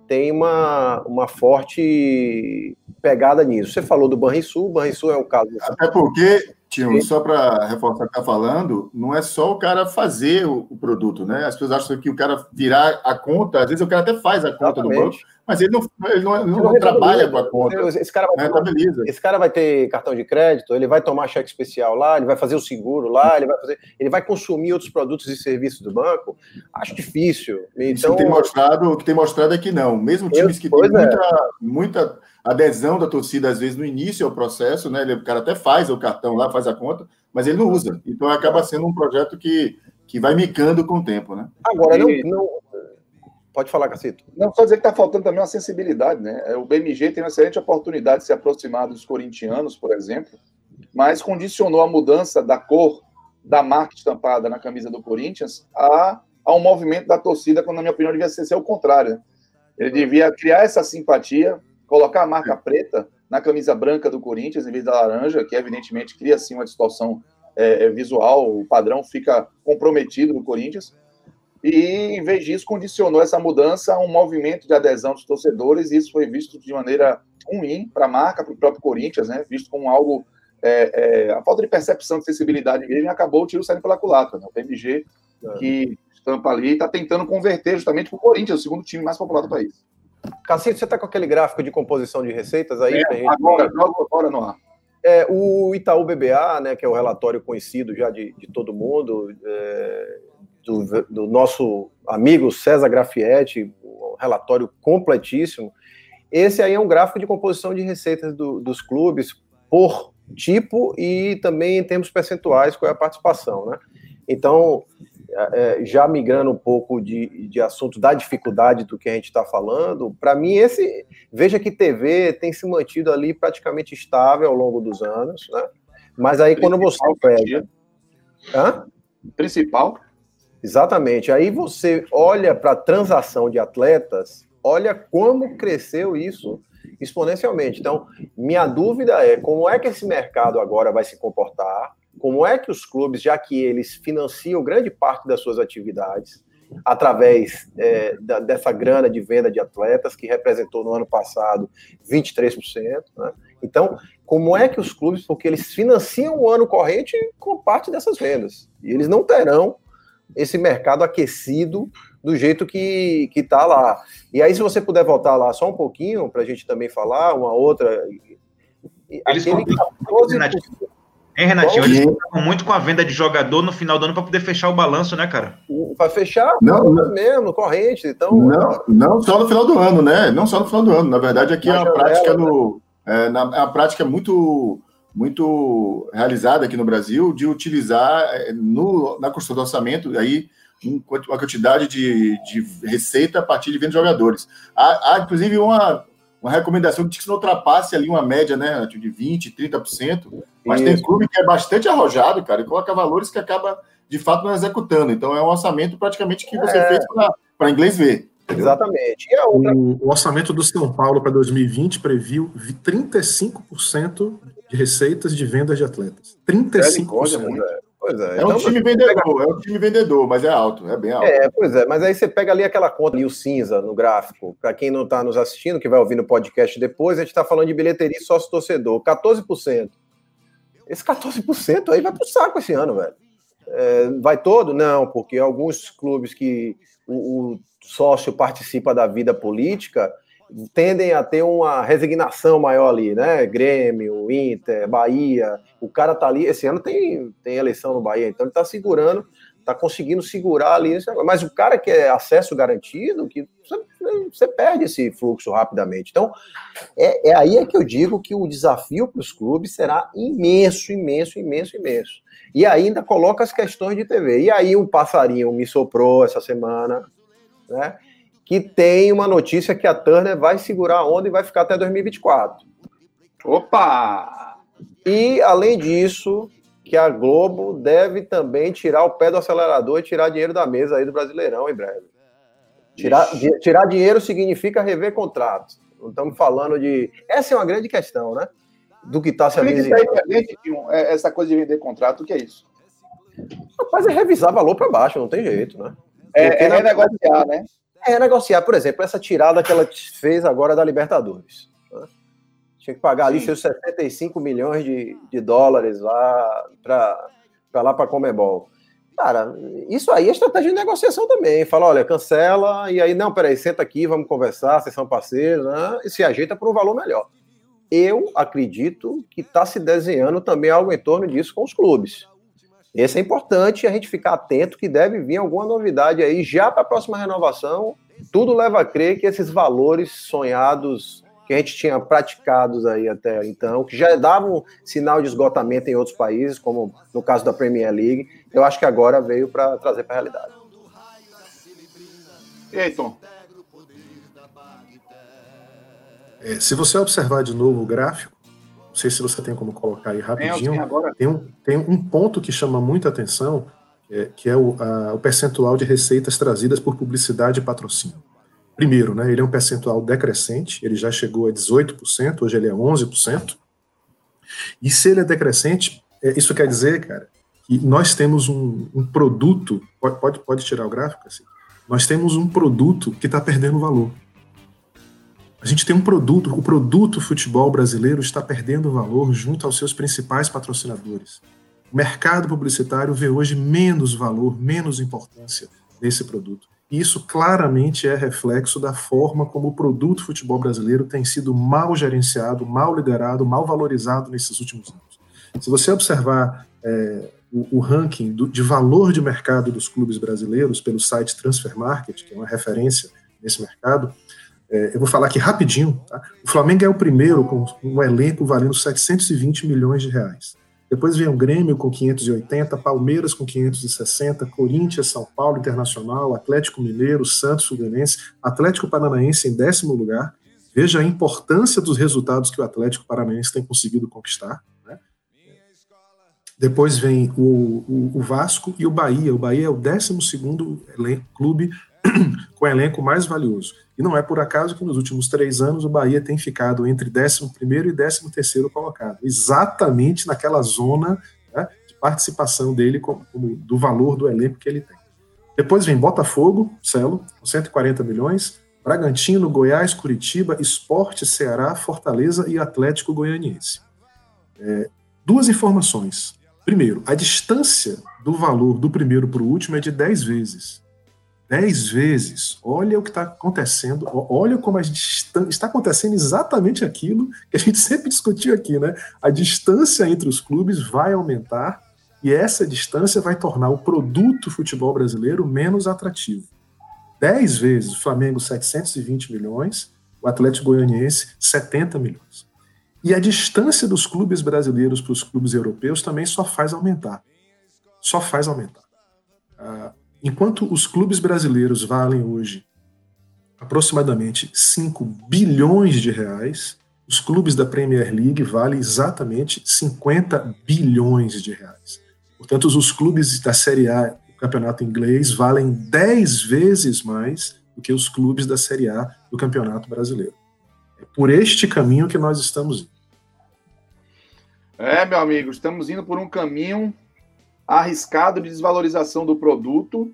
têm uma, uma forte pegada nisso. Você falou do Banrisul, o Banrisul é um caso... Até porque Tio, só para reforçar o que está falando, não é só o cara fazer o, o, produto, né? As pessoas acham que o cara virar a conta, às vezes o cara até faz a conta Exatamente. do banco, mas ele não, ele não, ele não, não trabalha com a conta. Esse cara, vai ter, esse cara vai ter cartão de crédito, ele vai tomar cheque especial lá, ele vai fazer o seguro lá, ele vai fazer, ele vai consumir outros produtos e serviços do banco. Acho difícil. Então, Isso que tem mostrado, o que tem mostrado é que não. Mesmo times que têm é. muita, muita adesão da torcida, às vezes, no início ao processo, né? O cara até faz o cartão lá, faz a conta, mas ele não usa. Então acaba sendo um projeto que, que vai micando com o tempo, né? Agora, não, não... Pode falar, Cacito. Não, só dizer que está faltando também uma sensibilidade, né? O BMG tem uma excelente oportunidade de se aproximar dos corintianos, por exemplo, mas condicionou a mudança da cor da marca estampada na camisa do Corinthians a, a um movimento da torcida, quando, na minha opinião, devia ser, ser o contrário. Né? Ele devia criar essa simpatia colocar a marca preta na camisa branca do Corinthians em vez da laranja, que evidentemente cria assim uma distorção é, é, visual, o padrão fica comprometido no Corinthians. E, em vez disso, condicionou essa mudança a um movimento de adesão dos torcedores, e isso foi visto de maneira ruim para a marca, para o próprio Corinthians, né? visto como algo. É, é, a falta de percepção de sensibilidade mesmo acabou o tiro saindo pela culatra. Né? O PMG, é. que estampa ali, está tentando converter justamente para o Corinthians, o segundo time mais popular do país. Cacito, você está com aquele gráfico de composição de receitas aí? É, agora, agora no ar. É, o Itaú BBA, né, que é o relatório conhecido já de, de todo mundo, é, do, do, nosso amigo César Grafietti, um relatório completíssimo. Esse aí é um gráfico de composição de receitas do, dos clubes por tipo e também em termos percentuais, qual é a participação, né? Então, é, já migrando um pouco de, de assunto da dificuldade do que a gente está falando, para mim esse veja que TV tem se mantido ali praticamente estável ao longo dos anos, né? Mas aí quando você pega, Hã? principal, exatamente, aí você olha para a transação de atletas, olha como cresceu isso exponencialmente. Então, minha dúvida é como é que esse mercado agora vai se comportar como é que os clubes, já que eles financiam grande parte das suas atividades através é, da, dessa grana de venda de atletas, que representou no ano passado 23%, né? Então, como é que os clubes, porque eles financiam o ano corrente com parte dessas vendas, e eles não terão esse mercado aquecido do jeito que está lá. E aí, se você puder voltar lá só um pouquinho, para a gente também falar, uma outra. Eles aquele 14%, Hein, Renatinho? Bom, Eles estavam muito com a venda de jogador no final do ano para poder fechar o balanço, né, cara? Para fechar não, não, mesmo, corrente. Então, não, não só no final do ano, né? Não só no final do ano. Na verdade, aqui é uma prática no. É, na, é uma prática muito muito realizada aqui no Brasil de utilizar é, no, na construção do orçamento aí uma quantidade de, de receita a partir de venda de jogadores. Há, há inclusive uma, uma recomendação que não ultrapasse ali uma média, né, de 20%, 30%, mas Isso. tem clube que é bastante arrojado, cara, e coloca valores que acaba, de fato, não executando. Então é um orçamento praticamente que você é. fez para inglês ver. Exatamente. Outra... O, o, orçamento do São Paulo para 2020 previu 35% de receitas de vendas de atletas. 35%. É, Pois é. É então, um time vendedor, pega... é um time vendedor, mas é alto, é bem alto. É, pois é, mas aí você pega ali aquela conta ali, o cinza no gráfico. Para quem não está nos assistindo, que vai ouvir no podcast depois, a gente está falando de bilheteria sócio torcedor, 14%. Esse 14% aí vai pro saco esse ano, velho. É, vai todo? Não, porque alguns clubes que o, o sócio participa da vida política tendem a ter uma resignação maior ali, né? Grêmio, Inter, Bahia. O cara tá ali. Esse ano tem, tem eleição no Bahia, então ele tá segurando, tá conseguindo segurar ali. Mas o cara que é acesso garantido, que você, perde esse fluxo rapidamente. Então, é, é aí é que eu digo que o desafio para os clubes será imenso, imenso, imenso, imenso. E ainda coloca as questões de TV. E aí um passarinho me soprou essa semana, né? Que tem uma notícia que a Turner vai segurar a onda e vai ficar até 2024. Opa! E, além disso, que a Globo deve também tirar o pé do acelerador e tirar dinheiro da mesa aí do Brasileirão em breve. Tirar, tirar dinheiro significa rever contratos. Não estamos falando de. Essa é uma grande questão, né? Do que está se avisando. É, essa coisa de vender contrato, o que é isso? Rapaz, é revisar valor para baixo, não tem jeito, né? É, é renegociar, né? É negociar, por exemplo, essa tirada que ela fez agora da Libertadores. Né? Tinha que pagar ali seus 75 milhões de, de dólares lá para lá para Comebol. Cara, isso aí é estratégia de negociação também. Fala, olha, cancela, e aí, não, peraí, senta aqui, vamos conversar, vocês são parceiros, né? e se ajeita para um valor melhor. Eu acredito que está se desenhando também algo em torno disso com os clubes. Esse é importante a gente ficar atento que deve vir alguma novidade aí já para a próxima renovação. Tudo leva a crer que esses valores sonhados que a gente tinha praticados aí até então, que já davam sinal de esgotamento em outros países, como no caso da Premier League, eu acho que agora veio para trazer para a realidade. E aí, Tom? É, se você observar de novo o gráfico, não sei se você tem como colocar aí rapidinho, Tem, agora. tem um, tem um ponto que chama muita atenção, é, que é o, a- o percentual de receitas trazidas por publicidade e patrocínio. Primeiro, né, ele é um percentual decrescente, ele já chegou a 18%, hoje ele é 11%. E se ele é decrescente, é, isso quer dizer, cara, que nós temos um, um produto, pode, pode, pode tirar o gráfico assim, nós temos um produto que está perdendo valor. A gente tem um produto, o produto futebol brasileiro está perdendo valor junto aos seus principais patrocinadores. O mercado publicitário vê hoje menos valor, menos importância nesse produto. E isso claramente é reflexo da forma como o produto futebol brasileiro tem sido mal gerenciado, mal liderado, mal valorizado nesses últimos anos. Se você observar é, o, o ranking do- de valor de mercado dos clubes brasileiros pelo site Transfer Market, que é uma referência nesse mercado, é, eu vou falar aqui rapidinho. Tá? O Flamengo é o primeiro com um elenco valendo 720 milhões de reais. Depois vem o Grêmio com 580, Palmeiras com 560, Corinthians, São Paulo Internacional, Atlético Mineiro, Santos Fluminense, Atlético Paranaense em décimo lugar. Veja a importância dos resultados que o Atlético Paranaense tem conseguido conquistar. né? Depois vem o, o- o Vasco e o Bahia. O Bahia é o 12 clube [clears throat] com elenco mais valioso. E não é por acaso que nos últimos três anos o Bahia tem ficado entre 11 e 13 colocado, exatamente naquela zona né, de participação dele como, do valor do elenco que ele tem. Depois vem Botafogo, Celo, com 140 milhões, Bragantino, Goiás, Curitiba, Esporte, Ceará, Fortaleza e Atlético Goianiense. É, duas informações. Primeiro, a distância do valor do primeiro para o último é de 10 vezes. 10 vezes. Olha o que está acontecendo, olha como a distan- está acontecendo exatamente aquilo que a gente [laughs] sempre discutiu aqui, né? A distância entre os clubes vai aumentar e essa distância vai tornar o produto futebol brasileiro menos atrativo. 10 vezes o Flamengo 720 milhões, o Atlético Goianiense 70 milhões. E a distância dos clubes brasileiros para os clubes europeus também só faz aumentar. Só faz aumentar. Ah, enquanto os clubes brasileiros valem hoje aproximadamente 5 bilhões de reais, os clubes da Premier League valem exatamente 50 bilhões de reais. Portanto, os clubes da Série A do campeonato inglês valem 10 vezes mais do que os clubes da Série A do campeonato brasileiro. É por este caminho que nós estamos indo. É, meu amigo, estamos indo por um caminho arriscado de desvalorização do produto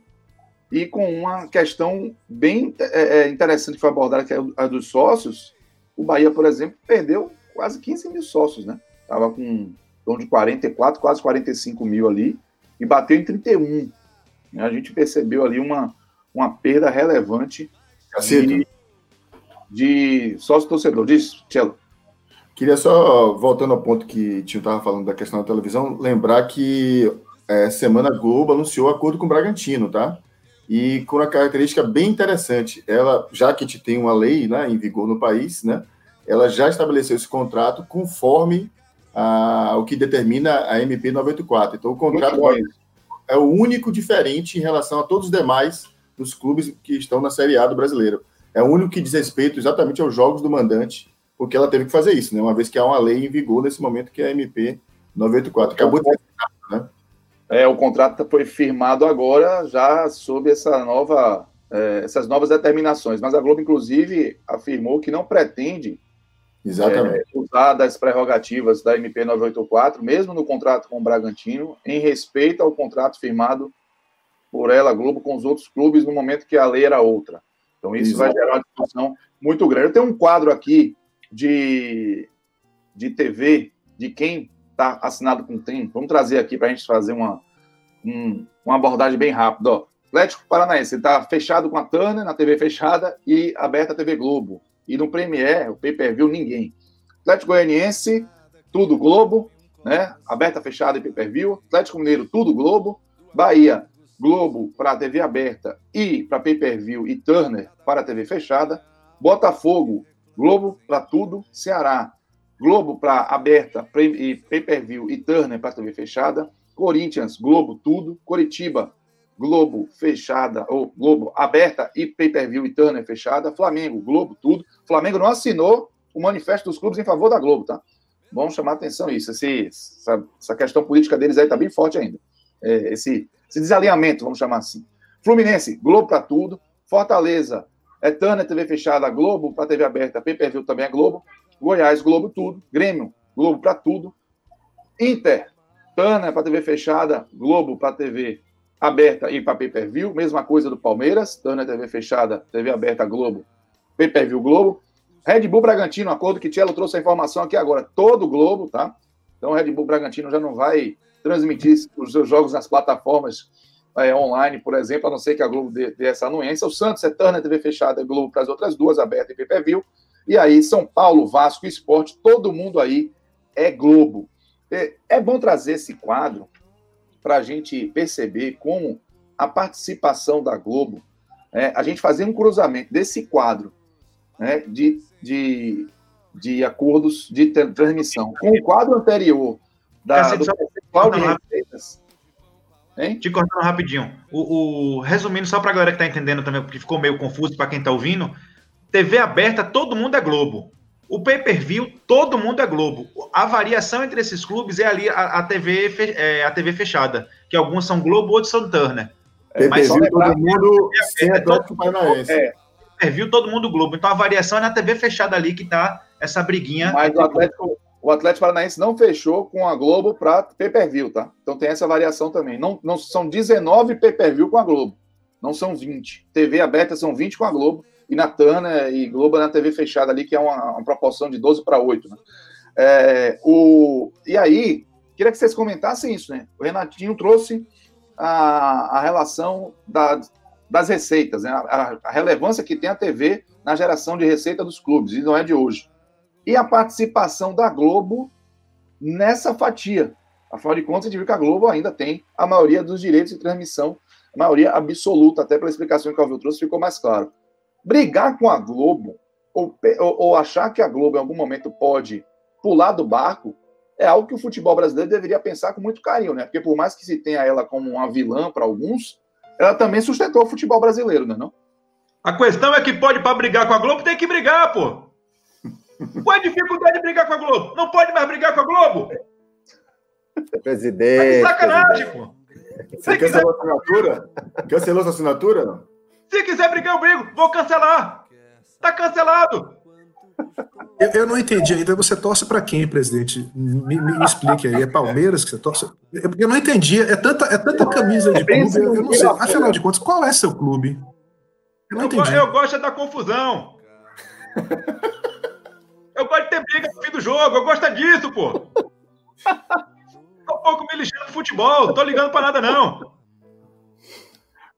e com uma questão bem é, é, interessante que foi abordada, que é a dos sócios. O Bahia, por exemplo, perdeu quase 15 mil sócios, né? Estava com torno de 44, quase 45 mil ali, e bateu em 31. A gente percebeu ali uma, uma perda relevante de, de sócio-torcedor. Diz, Tchelo. Queria só, voltando ao ponto que o tio estava falando da questão da televisão, lembrar que é, Semana Globo anunciou acordo com o Bragantino, tá? E com uma característica bem interessante. Ela, já que a gente tem uma lei né, em vigor no país, né? Ela já estabeleceu esse contrato conforme a, o que determina a MP 984. Então, o contrato é o único diferente em relação a todos os demais dos clubes que estão na Série A do brasileiro. É o único que diz respeito exatamente aos jogos do mandante, porque ela teve que fazer isso, né? Uma vez que há uma lei em vigor nesse momento, que é a MP 984. Acabou de ser né? É, o contrato foi firmado agora, já sob essa nova, é, essas novas determinações. Mas a Globo, inclusive, afirmou que não pretende Exatamente. é, usar das prerrogativas da MP 984, mesmo no contrato com o Bragantino, em respeito ao contrato firmado por ela, Globo, com os outros clubes no momento que a lei era outra. Então, isso vai gerar uma discussão muito grande. Eu tenho um quadro aqui de de TV de quem está assinado com o TEM, vamos trazer aqui para a gente fazer uma, um, uma abordagem bem rápida. Ó. Atlético Paranaense está fechado com a Turner na TV fechada e aberta a TV Globo. E no Premier, o pay-per-view, ninguém. Atlético Goianiense, tudo Globo, né? Aberta, fechada e pay-per-view. Atlético Mineiro, tudo Globo. Bahia, Globo para TV aberta e para pay-per-view e Turner para TV fechada. Botafogo, Globo para tudo. Ceará, Globo para aberta pay-per-view e Turner para TV fechada. Corinthians, Globo tudo. Coritiba, Globo fechada, ou Globo aberta e pay-per-view e Turner fechada. Flamengo, Globo tudo. Flamengo não assinou o manifesto dos clubes em favor da Globo, tá? Vamos chamar atenção isso. Esse, essa, essa questão política deles aí tá bem forte ainda. É, esse, esse desalinhamento, vamos chamar assim. Fluminense, Globo para tudo. Fortaleza, é Turner TV fechada, Globo para TV aberta, pay-per-view também é Globo. Goiás, Globo tudo. Grêmio, Globo para tudo. Inter, Turner para TV fechada, Globo para TV aberta e para pay-per-view. Mesma coisa do Palmeiras, Turner TV fechada, TV aberta, Globo, pay-per-view Globo. Red Bull Bragantino, acordo que Tielo trouxe a informação aqui agora, todo Globo, tá? Então Red Bull Bragantino já não vai transmitir os seus jogos nas plataformas é, online, por exemplo, a não ser que a Globo dê, dê essa anuência. O Santos é Turner TV fechada, Globo para as outras duas, aberta e pay-per-view. E aí, São Paulo, Vasco, Esporte, todo mundo aí é Globo. É, é bom trazer esse quadro para a gente perceber como a participação da Globo, é, a gente fazer um cruzamento desse quadro né, de, de, de acordos de transmissão com o quadro anterior da, do percentual de receitas. Hein? Te cortando rapidinho. O, o resumindo, só para a galera que está entendendo também, porque ficou meio confuso para quem está ouvindo, TV aberta, todo mundo é Globo. O pay-per-view, todo mundo é Globo. A variação entre esses clubes é ali a, a TV, é, a TV fechada, que alguns são Globo, outros são Turner. É, Mas todo mundo sem Atlético Paranaense. É, pay-per-view, todo mundo Globo. Então a variação é na TV fechada ali que tá essa briguinha. Mas o Atlético, o Atlético Paranaense não fechou com a Globo para pay-per-view, tá? Então tem essa variação também. Não, não são 19 pay-per-view com a Globo. Não são 20. TV aberta são 20 com a Globo e na Tana e Globo na TV fechada ali, que é uma, uma proporção de 12 para 8. Né? É, o, e aí, queria que vocês comentassem isso, né? O Renatinho trouxe a, a relação da, das receitas, né? a, a, relevância que tem a TV na geração de receita dos clubes, e não é de hoje. E a participação da Globo nessa fatia. Afinal de contas, a gente viu que a Globo ainda tem a maioria dos direitos de transmissão, a maioria absoluta, até pela explicação que o Alvio trouxe, ficou mais claro brigar com a Globo ou, ou, ou, achar que a Globo em algum momento pode pular do barco é algo que o futebol brasileiro deveria pensar com muito carinho, né? Porque por mais que se tenha ela como uma vilã para alguns, ela também sustentou o futebol brasileiro, né? Não? A questão é que pode para brigar com a Globo tem que brigar, pô. Qual é a dificuldade de brigar com a Globo? Não pode mais brigar com a Globo? Presidente. Tá sacanagem, presidente. pô. Você cancelou a assinatura? Cancelou sua assinatura? Não? Se quiser brigar, eu brigo. Vou cancelar. Tá cancelado. Eu, eu não entendi ainda. Você torce para quem, presidente? Me, me, explique aí. É Palmeiras que você torce? É eu não entendi. É tanta, é tanta camisa de clube. Eu, eu não sei. Afinal de contas, qual é seu clube? Eu não entendi. Eu, eu gosto da confusão. Eu gosto de ter briga no fim do jogo. Eu gosto disso, pô. Tô um pouco me lixando de futebol. Tô ligando para nada, não.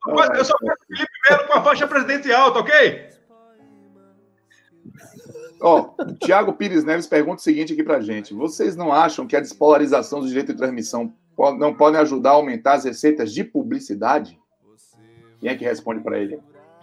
Eu só quero Felipe Melo com a faixa presidencial, tá ok? Ó, o Thiago Pires Neves pergunta o seguinte aqui pra gente. Vocês não acham que a despolarização do direito de transmissão não podem ajudar a aumentar as receitas de publicidade? Quem é que responde para ele?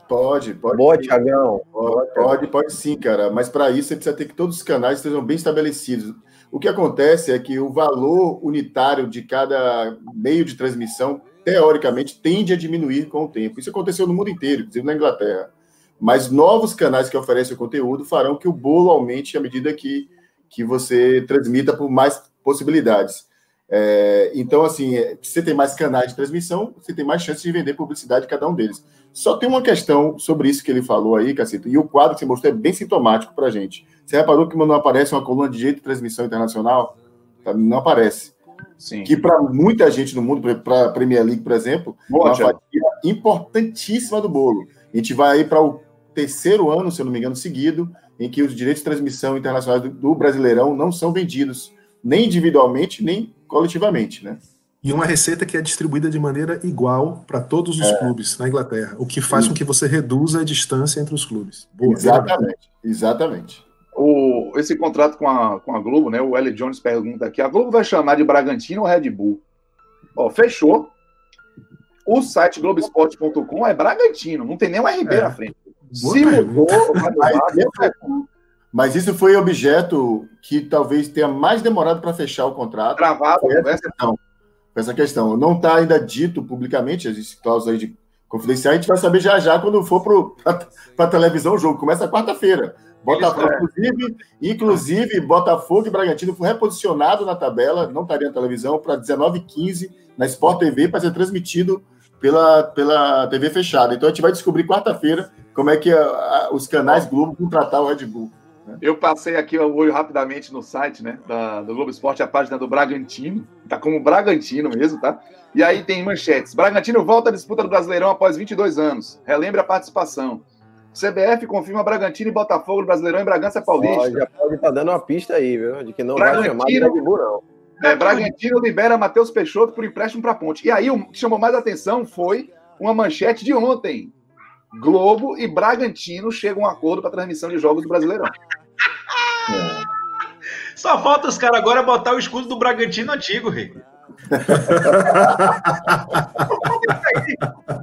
Pode, pode. Boa, Tiagão. Pode, pode, pode sim, cara. Mas para isso você precisa ter que todos os canais estejam bem estabelecidos. O que acontece é que o valor unitário de cada meio de transmissão teoricamente, tende a diminuir com o tempo. Isso aconteceu no mundo inteiro, inclusive na Inglaterra. Mas novos canais que oferecem o conteúdo farão que o bolo aumente à medida que, que você transmita por mais possibilidades. É, então, assim, é, você tem mais canais de transmissão, você tem mais chance de vender publicidade cada um deles. Só tem uma questão sobre isso que ele falou aí, Cacito, e o quadro que você mostrou é bem sintomático para a gente. Você reparou que não aparece uma coluna de jeito de transmissão internacional? Não aparece. Sim. que para muita gente no mundo, para a Premier League, por exemplo, é uma fatia importantíssima do bolo. A gente vai aí para o terceiro ano, se eu não me engano, seguido, em que os direitos de transmissão internacional do, do Brasileirão não são vendidos nem individualmente, nem coletivamente, né? E uma receita que é distribuída de maneira igual para todos os É. clubes na Inglaterra, o que faz com que você reduza a distância entre os clubes. Boa, Exatamente, exatamente. O, esse contrato com a, com a Globo, né? O L. Jones pergunta aqui: a Globo vai chamar de Bragantino ou Red Bull? Ó, fechou. O site Globoesporte.com é Bragantino, não tem nem um RB É. na frente. Boa Se mudou, Mas, isso foi objeto que talvez tenha mais demorado para fechar o contrato. Travado, essa questão. Foi essa questão. Não está ainda dito publicamente, existe cláusula aí de confidencial, a gente vai saber já já quando for para a televisão o jogo. Começa quarta-feira. Botafogo, é. inclusive, inclusive, Botafogo e Bragantino foi reposicionado na tabela, não estaria na televisão, para 19h15 na Sport TV para ser transmitido pela, pela TV fechada. Então a gente vai descobrir quarta-feira como é que a- a- os canais Globo vão tratar o Red Bull. Eu passei aqui o olho rapidamente no site, né, da, do Globo Esporte, a página do Bragantino, tá como Bragantino mesmo, tá? E aí tem manchetes. Bragantino volta à disputa do Brasileirão após 22 anos. Relembra a participação. CBF confirma Bragantino e Botafogo no Brasileirão em Bragança Paulista. já pode estar dando uma pista aí, viu? De que não vai chamar de Bragantino. Bull, não. É, Bragantino libera Matheus Peixoto por empréstimo para Ponte. E aí o que chamou mais atenção foi uma manchete de ontem. Globo e Bragantino chegam a um acordo para transmissão de jogos do Brasileirão. Só falta os caras agora botar o escudo do Bragantino antigo, rei.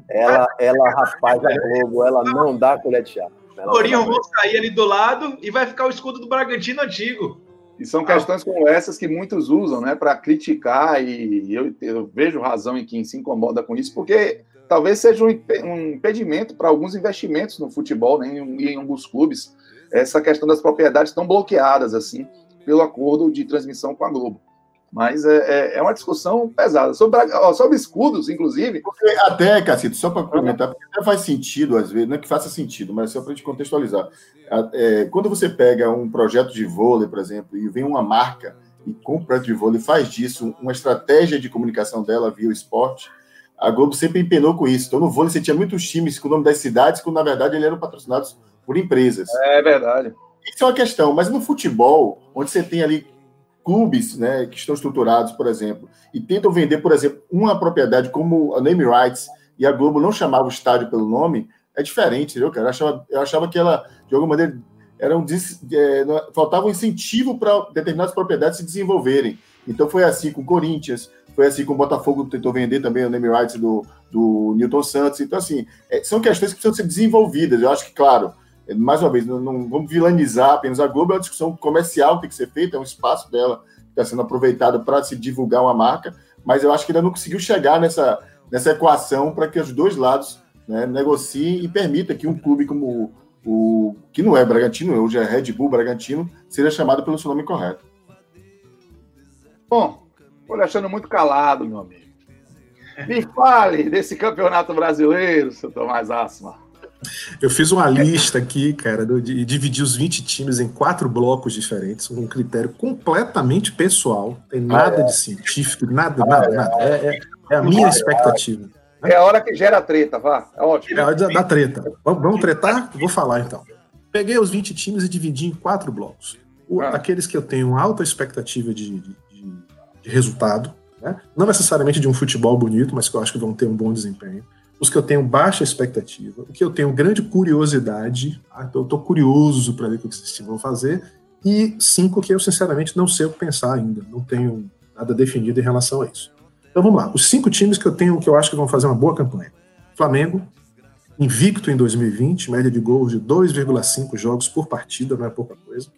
Ela, ela, rapaz, a Globo, ela não dá colher de chá. Ela vão sair ali do lado e vai ficar o escudo do Bragantino antigo. E são questões como essas que muitos usam, né, para criticar, e eu, eu vejo razão em quem se incomoda com isso, porque talvez seja um, um impedimento para alguns investimentos no futebol, né, em, em alguns clubes, essa questão das propriedades estão bloqueadas, assim, pelo acordo de transmissão com a Globo. Mas é, é- é uma discussão pesada. Sobre, sobre escudos, inclusive, Porque até, Cacito, só para comentar, porque até faz sentido, às vezes, não é que faça sentido, mas só para a gente contextualizar. É, quando você pega um projeto de vôlei, por exemplo, e vem uma marca e compra o projeto de vôlei e faz disso uma estratégia de comunicação dela via o esporte, a Globo sempre empenou com isso. Então, no vôlei, você tinha muitos times com o nome das cidades, quando, na verdade, eles eram patrocinados por empresas. é verdade. Isso é uma questão, mas no futebol, onde você tem ali clubes né, que estão estruturados, por exemplo, e tentam vender, por exemplo, uma propriedade como a Name Rights, e a Globo não chamava o estádio pelo nome, é diferente, entendeu, cara? Eu achava, eu achava que ela, de alguma maneira, era um, é, faltava um incentivo para determinadas propriedades se desenvolverem. Então foi assim com o Corinthians, foi assim com o Botafogo, tentou vender também o name rights do, do Newton Santos. Então, assim, é, são questões que precisam ser desenvolvidas. Eu acho que, claro, mais uma vez, não, não vamos vilanizar apenas a Globo, é uma discussão comercial que tem que ser feita, é um espaço dela que está sendo aproveitado para se divulgar uma marca, mas eu acho que ainda não conseguiu chegar nessa, nessa equação para que os dois lados né, negociem e permita que um clube como o, que não é Bragantino, hoje é Red Bull Bragantino, seja chamado pelo seu nome correto. Bom, lhe achando muito calado, meu amigo. Me fale desse campeonato brasileiro, seu Tomás Asma. Eu fiz uma lista aqui, cara, do- de dividi os 20 times em quatro blocos diferentes, com um critério completamente pessoal. Tem nada de científico, nada, nada, nada. É, é- é a minha expectativa. É a hora que gera treta, vá. É ótimo. É hora da, da treta. Vamos, vamos tretar? Vou falar então. Peguei os 20 times e dividi em quatro blocos. O- Ah. Aqueles que eu tenho alta expectativa de, de- de- de resultado, né? não necessariamente de um futebol bonito, mas que eu acho que vão ter um bom desempenho. Os que eu tenho baixa expectativa, o que eu tenho grande curiosidade, ah, então eu estou curioso para ver o que times vão fazer, e cinco que eu sinceramente não sei o que pensar ainda, não tenho nada definido em relação a isso. Então vamos lá, os cinco times que eu tenho que eu acho que vão fazer uma boa campanha. Flamengo, invicto em 2020, média de gols de 2,5 jogos por partida, não é pouca coisa.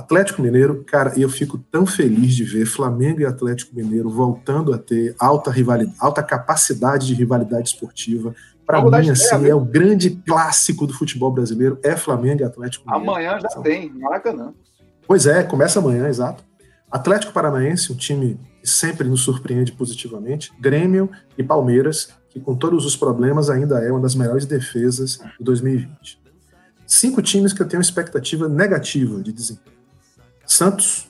Atlético Mineiro, cara, e eu fico tão feliz de ver Flamengo e Atlético Mineiro voltando a ter alta rivalidade, alta capacidade de rivalidade esportiva. Para mim, assim, viu? é o grande clássico do futebol brasileiro, é Flamengo e Atlético Mineiro. Amanhã já tem, Maracanã. Pois é, começa amanhã, exato. Atlético Paranaense, um time que sempre nos surpreende positivamente. Grêmio e Palmeiras, que com todos os problemas ainda é uma das melhores defesas de 2020. Cinco times que eu tenho expectativa negativa de desempenho. Santos,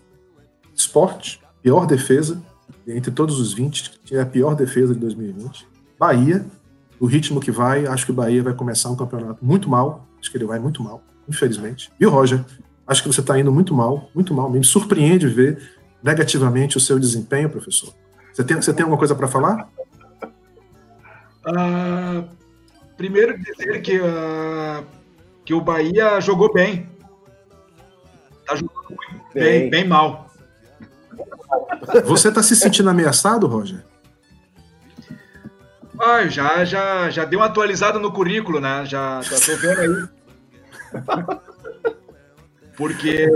Sport, pior defesa, entre todos os 20, que é a pior defesa de 2020. Bahia, o ritmo que vai, acho que o Bahia vai começar um campeonato muito mal, acho que ele vai muito mal, infelizmente. E o Roger, Acho que você está indo muito mal, muito mal. Me surpreende ver negativamente o seu desempenho, professor. Você tem, você tem alguma coisa para falar? Ah, primeiro dizer que, ah, que o Bahia jogou bem. Tá jogando muito bem, Bem. mal. Você está se sentindo ameaçado, Roger? Ah, já, já, já deu uma atualizada no currículo, né? Já, já tô vendo aí. Porque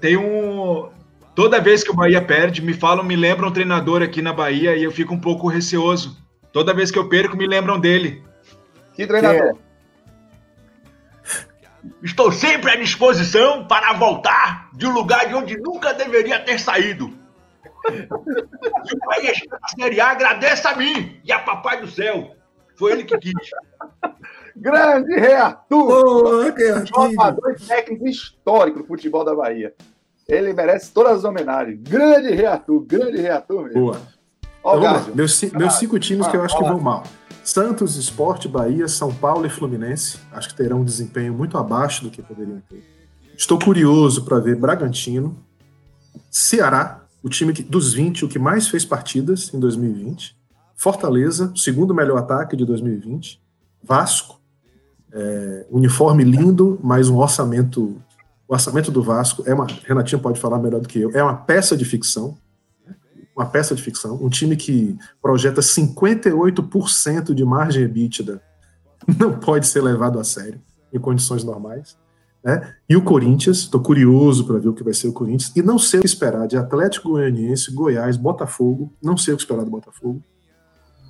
tem um. Toda vez que o Bahia perde, me falam, me lembram um treinador aqui na Bahia e eu fico um pouco receoso. Toda vez que eu perco, me lembram dele. Que treinador? Estou sempre à disposição para voltar de um lugar de onde nunca deveria ter saído. Se o está na Série A, agradeça a mim e a Papai do Céu. Foi ele que quis. Grande que Jogador e técnico histórico do futebol da Bahia. Ele merece todas as homenagens. Grande Rei Arthur, grande Rei Arthur mesmo. Boa. Ó, Então. Meus, meus cinco times que eu acho que vão mal. Santos, Esporte, Bahia, São Paulo e Fluminense. Acho que terão um desempenho muito abaixo do que poderiam ter. Estou curioso para ver Bragantino, Ceará, o time que- dos 20, o que mais fez partidas em 2020. Fortaleza, o segundo melhor ataque de 2020. Vasco, é, uniforme lindo, mas um orçamento. O orçamento do Vasco é uma. Renatinho pode falar melhor do que eu. É uma peça de ficção uma peça de ficção, um time que projeta 58% de margem EBITDA, [laughs] não pode ser levado a sério em condições normais. Né? E o Corinthians, estou curioso para ver o que vai ser o Corinthians, e não sei o que esperar de Atlético Goianiense, Goiás, Botafogo, não sei o que esperar do Botafogo,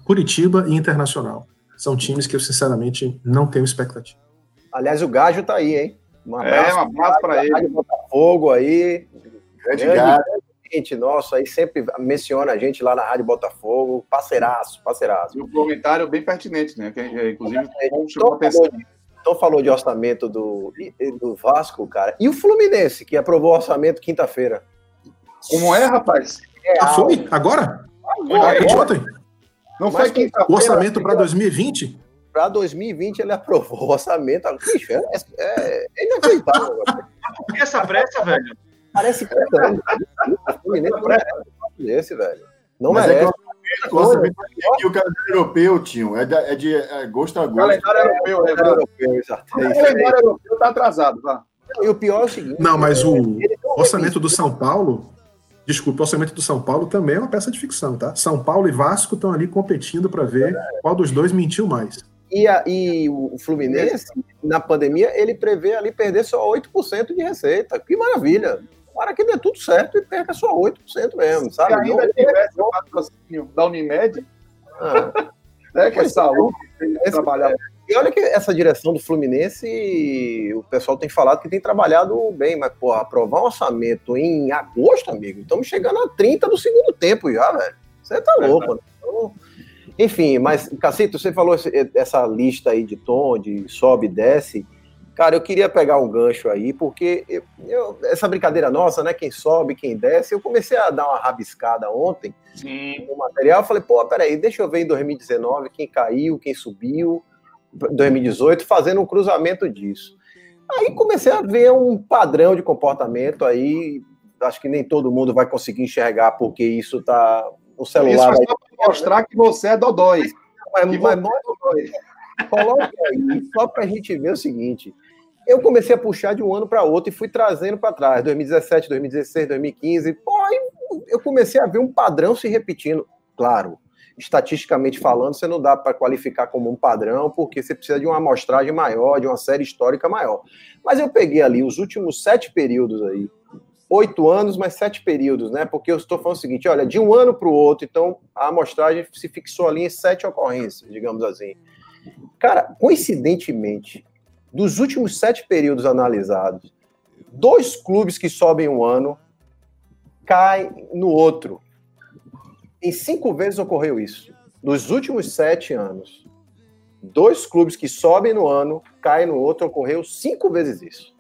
Curitiba e Internacional. São times que eu, sinceramente, não tenho expectativa. Aliás, o Gajo tá aí, hein? Um É, um abraço pra ele. Botafogo aí. Grande Grande gato. Gente nosso aí sempre menciona a gente lá na Rádio Botafogo. Parceiraço, parceiraço. E um comentário bem pertinente, né? Que, é, inclusive, a Então atenção. falou, de, então falou de orçamento do, do Vasco, cara. E o Fluminense, que aprovou o orçamento quinta-feira. Como é, rapaz? Ah, foi? Agora? Agora, de ontem? Não Mas foi quinta-feira. O orçamento para 2020? Para 2020 ele aprovou o orçamento. Bicho, é, é, é inacreditável. Por que essa pressa, velho? Parece que é o Fluminense não merece esse, velho. Não Mas é que merece. o orçamento aqui, o calendário europeu, tio, é, da- é de é gosto a gosto. Calendário europeu? É europeu, exato. É O calendário europeu tá atrasado, tá? E o pior é o seguinte. Não, mas o ele não orçamento do São Paulo, desculpa, o orçamento do São Paulo também é uma peça de ficção, tá? São Paulo e Vasco estão ali competindo para ver qual dos dois mentiu mais. E, a- e o Fluminense, na pandemia, ele prevê ali perder só 8% de receita. Que maravilha. Tomara que dê tudo certo e perca só 8% mesmo, Se sabe? ainda Não- tivesse o patrocínio da Unimed, Ah, né? Que é é. saúde, tem que Esse- trabalhar. E olha que essa direção do Fluminense, o pessoal tem falado que tem trabalhado bem, mas, porra, aprovar um orçamento em agosto, amigo, estamos chegando a 30 do segundo tempo já, velho. Você tá louco, né? Então, enfim, mas, Cacito, você falou essa lista aí de tom, de sobe e desce. Cara, eu queria pegar um gancho aí, porque eu- eu- essa brincadeira nossa, né? Quem sobe, quem desce, eu comecei a dar uma rabiscada ontem Sim. no material, falei, pô, peraí, deixa eu ver em 2019 quem caiu, quem subiu, 2018, fazendo um cruzamento disso. Aí comecei a ver um padrão de comportamento aí, acho que nem todo mundo vai conseguir enxergar, porque isso tá. O Isso celular é vai. só pra mostrar que você é dodói. Mas, que mas, você é dodói. Coloca aí, só para a gente ver o seguinte. Eu comecei a puxar de um ano para outro e fui trazendo para trás, 2017, 2016, 2015. Pô, eu comecei a ver um padrão se repetindo. Claro, estatisticamente falando, você não dá para qualificar como um padrão, porque você precisa de uma amostragem maior, de uma série histórica maior. Mas eu peguei ali os últimos sete períodos aí, oito anos, mas sete períodos, né? Porque eu estou falando o seguinte: olha, de um ano para o outro, então a amostragem se fixou ali em sete ocorrências, digamos assim. Cara, coincidentemente, dos últimos sete períodos analisados, dois clubes que sobem um ano caem no outro. Em cinco vezes ocorreu isso. Nos últimos sete anos, dois clubes que sobem no ano caem no outro, ocorreu cinco vezes isso.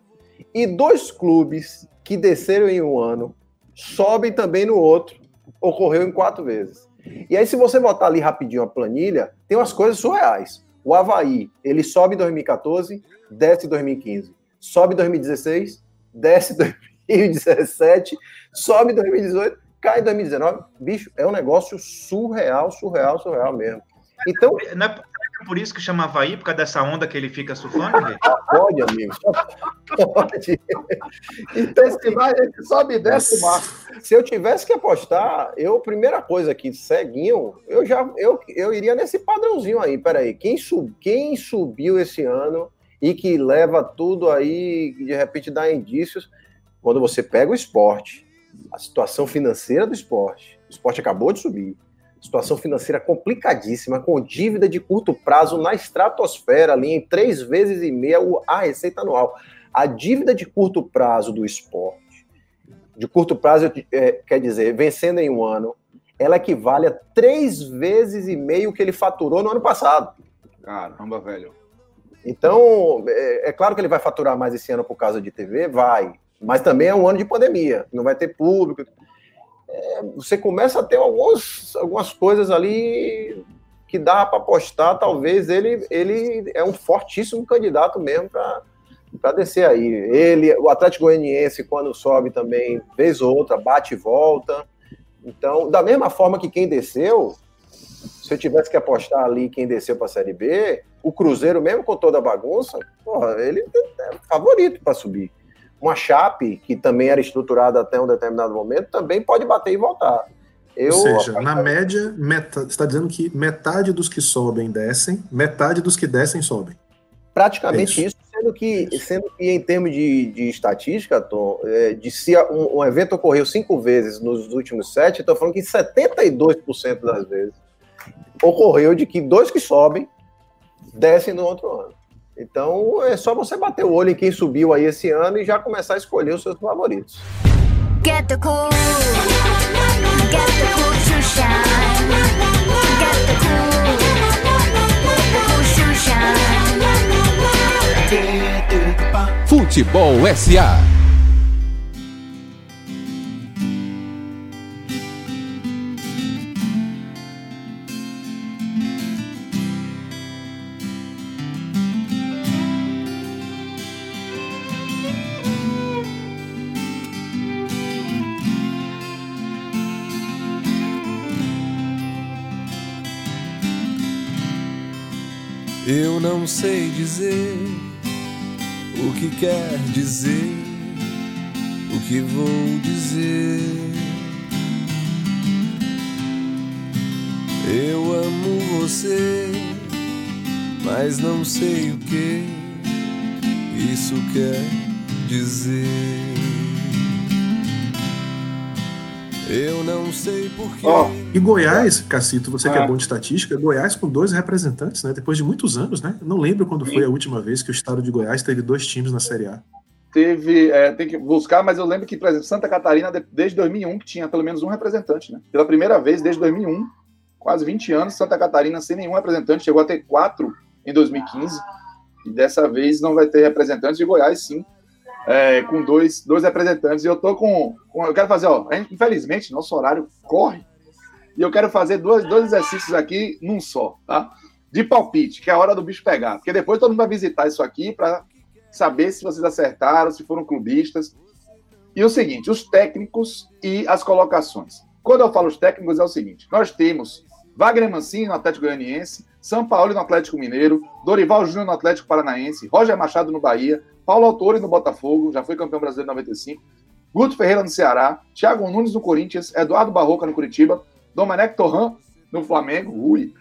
E dois clubes que desceram em um ano sobem também no outro, ocorreu em quatro vezes. E aí, se você botar ali rapidinho a planilha, tem umas coisas surreais. O Havaí, ele sobe em 2014, desce em 2015. Sobe em 2016, desce em 2017, sobe em 2018, cai em 2019. Bicho, é um negócio surreal, surreal, surreal mesmo. Então, Não é por isso que chama Havaí, por causa dessa onda que ele fica surfando? Rê? pode, amigo, só pode. Então, Esse vai, esse sobe e desce o mar. se eu tivesse que apostar, eu, primeira coisa aqui, ceguinho, eu já eu, eu iria nesse padrãozinho aí. Peraí, quem, sub, quem subiu esse ano e que leva tudo aí, de repente dá indícios, quando você pega o esporte, a situação financeira do esporte, o esporte acabou de subir, situação financeira complicadíssima, com dívida de curto prazo na estratosfera, ali em três vezes e meia a receita anual. A dívida de curto prazo do esporte, de curto prazo, é, quer dizer, vencendo em um ano, ela equivale a três vezes e meio o que ele faturou no ano passado. Caramba, velho. Então, é, é claro que ele vai faturar mais esse ano por causa de TV, vai. Mas também é um ano de pandemia, não vai ter público. É, você começa a ter alguns, algumas coisas ali que dá para apostar. Talvez ele, ele é um fortíssimo candidato mesmo para descer aí. Ele, o Atlético Goianiense, quando sobe também, vez ou outra, bate e volta. Então, da mesma forma que quem desceu, se eu tivesse que apostar ali quem desceu para a Série B, o Cruzeiro, mesmo com toda a bagunça, porra, ele é favorito para subir. Uma Chape, que também era estruturada até um determinado momento, também pode bater e voltar. Eu, Ou seja, na média, meta, você está dizendo que metade dos que sobem descem, metade dos que descem sobem. praticamente É isso, sendo que, sendo que em termos de, de estatística, Tom, é, de se um, um evento ocorreu cinco vezes nos últimos sete, estou falando que 72% das vezes ocorreu de que dois que sobem descem no outro ano. Então é só você bater o olho em quem subiu aí esse ano e já começar a escolher os seus favoritos. Get the cool. Get the cool to shine. Get the cool. The cool to shine. Futebol SA. Eu não sei dizer o que quer dizer, o que vou dizer. Eu amo você, mas não sei o que isso quer dizer. Eu não sei porquê. Ó, E Goiás, Cacito, você que é Ah. bom de estatística, Goiás com dois representantes, né? Depois de muitos anos, né? Não lembro quando foi a última vez que o estado de Goiás teve dois times na Série A. teve, é, tem que buscar, mas eu lembro que, por exemplo, Santa Catarina, de- desde 2001, que tinha pelo menos um representante, né? Pela primeira vez, desde 2001, quase 20 anos, Santa Catarina sem nenhum representante, chegou a ter quatro em 2015, e dessa vez não vai ter representantes de Goiás, sim, é, com dois, dois representantes, e eu tô com, com- eu quero fazer, ó, gente, infelizmente, nosso horário corre, e eu quero fazer dois, dois exercícios aqui num só, tá? De palpite, que é a hora do bicho pegar, porque depois todo mundo vai visitar isso aqui para saber se vocês acertaram, se foram clubistas. E o seguinte, os técnicos e as colocações. Quando eu falo os técnicos, é o seguinte: nós temos Wagner Mancini no Atlético Goianiense, São Paulo no Atlético Mineiro, Dorival Júnior no Atlético Paranaense, Roger Machado no Bahia, Paulo Autori no Botafogo, já foi campeão brasileiro em 95, Guto Ferreira no Ceará, Thiago Nunes no Corinthians, Eduardo Barroca no Curitiba, Domenech Torran no Flamengo, ui,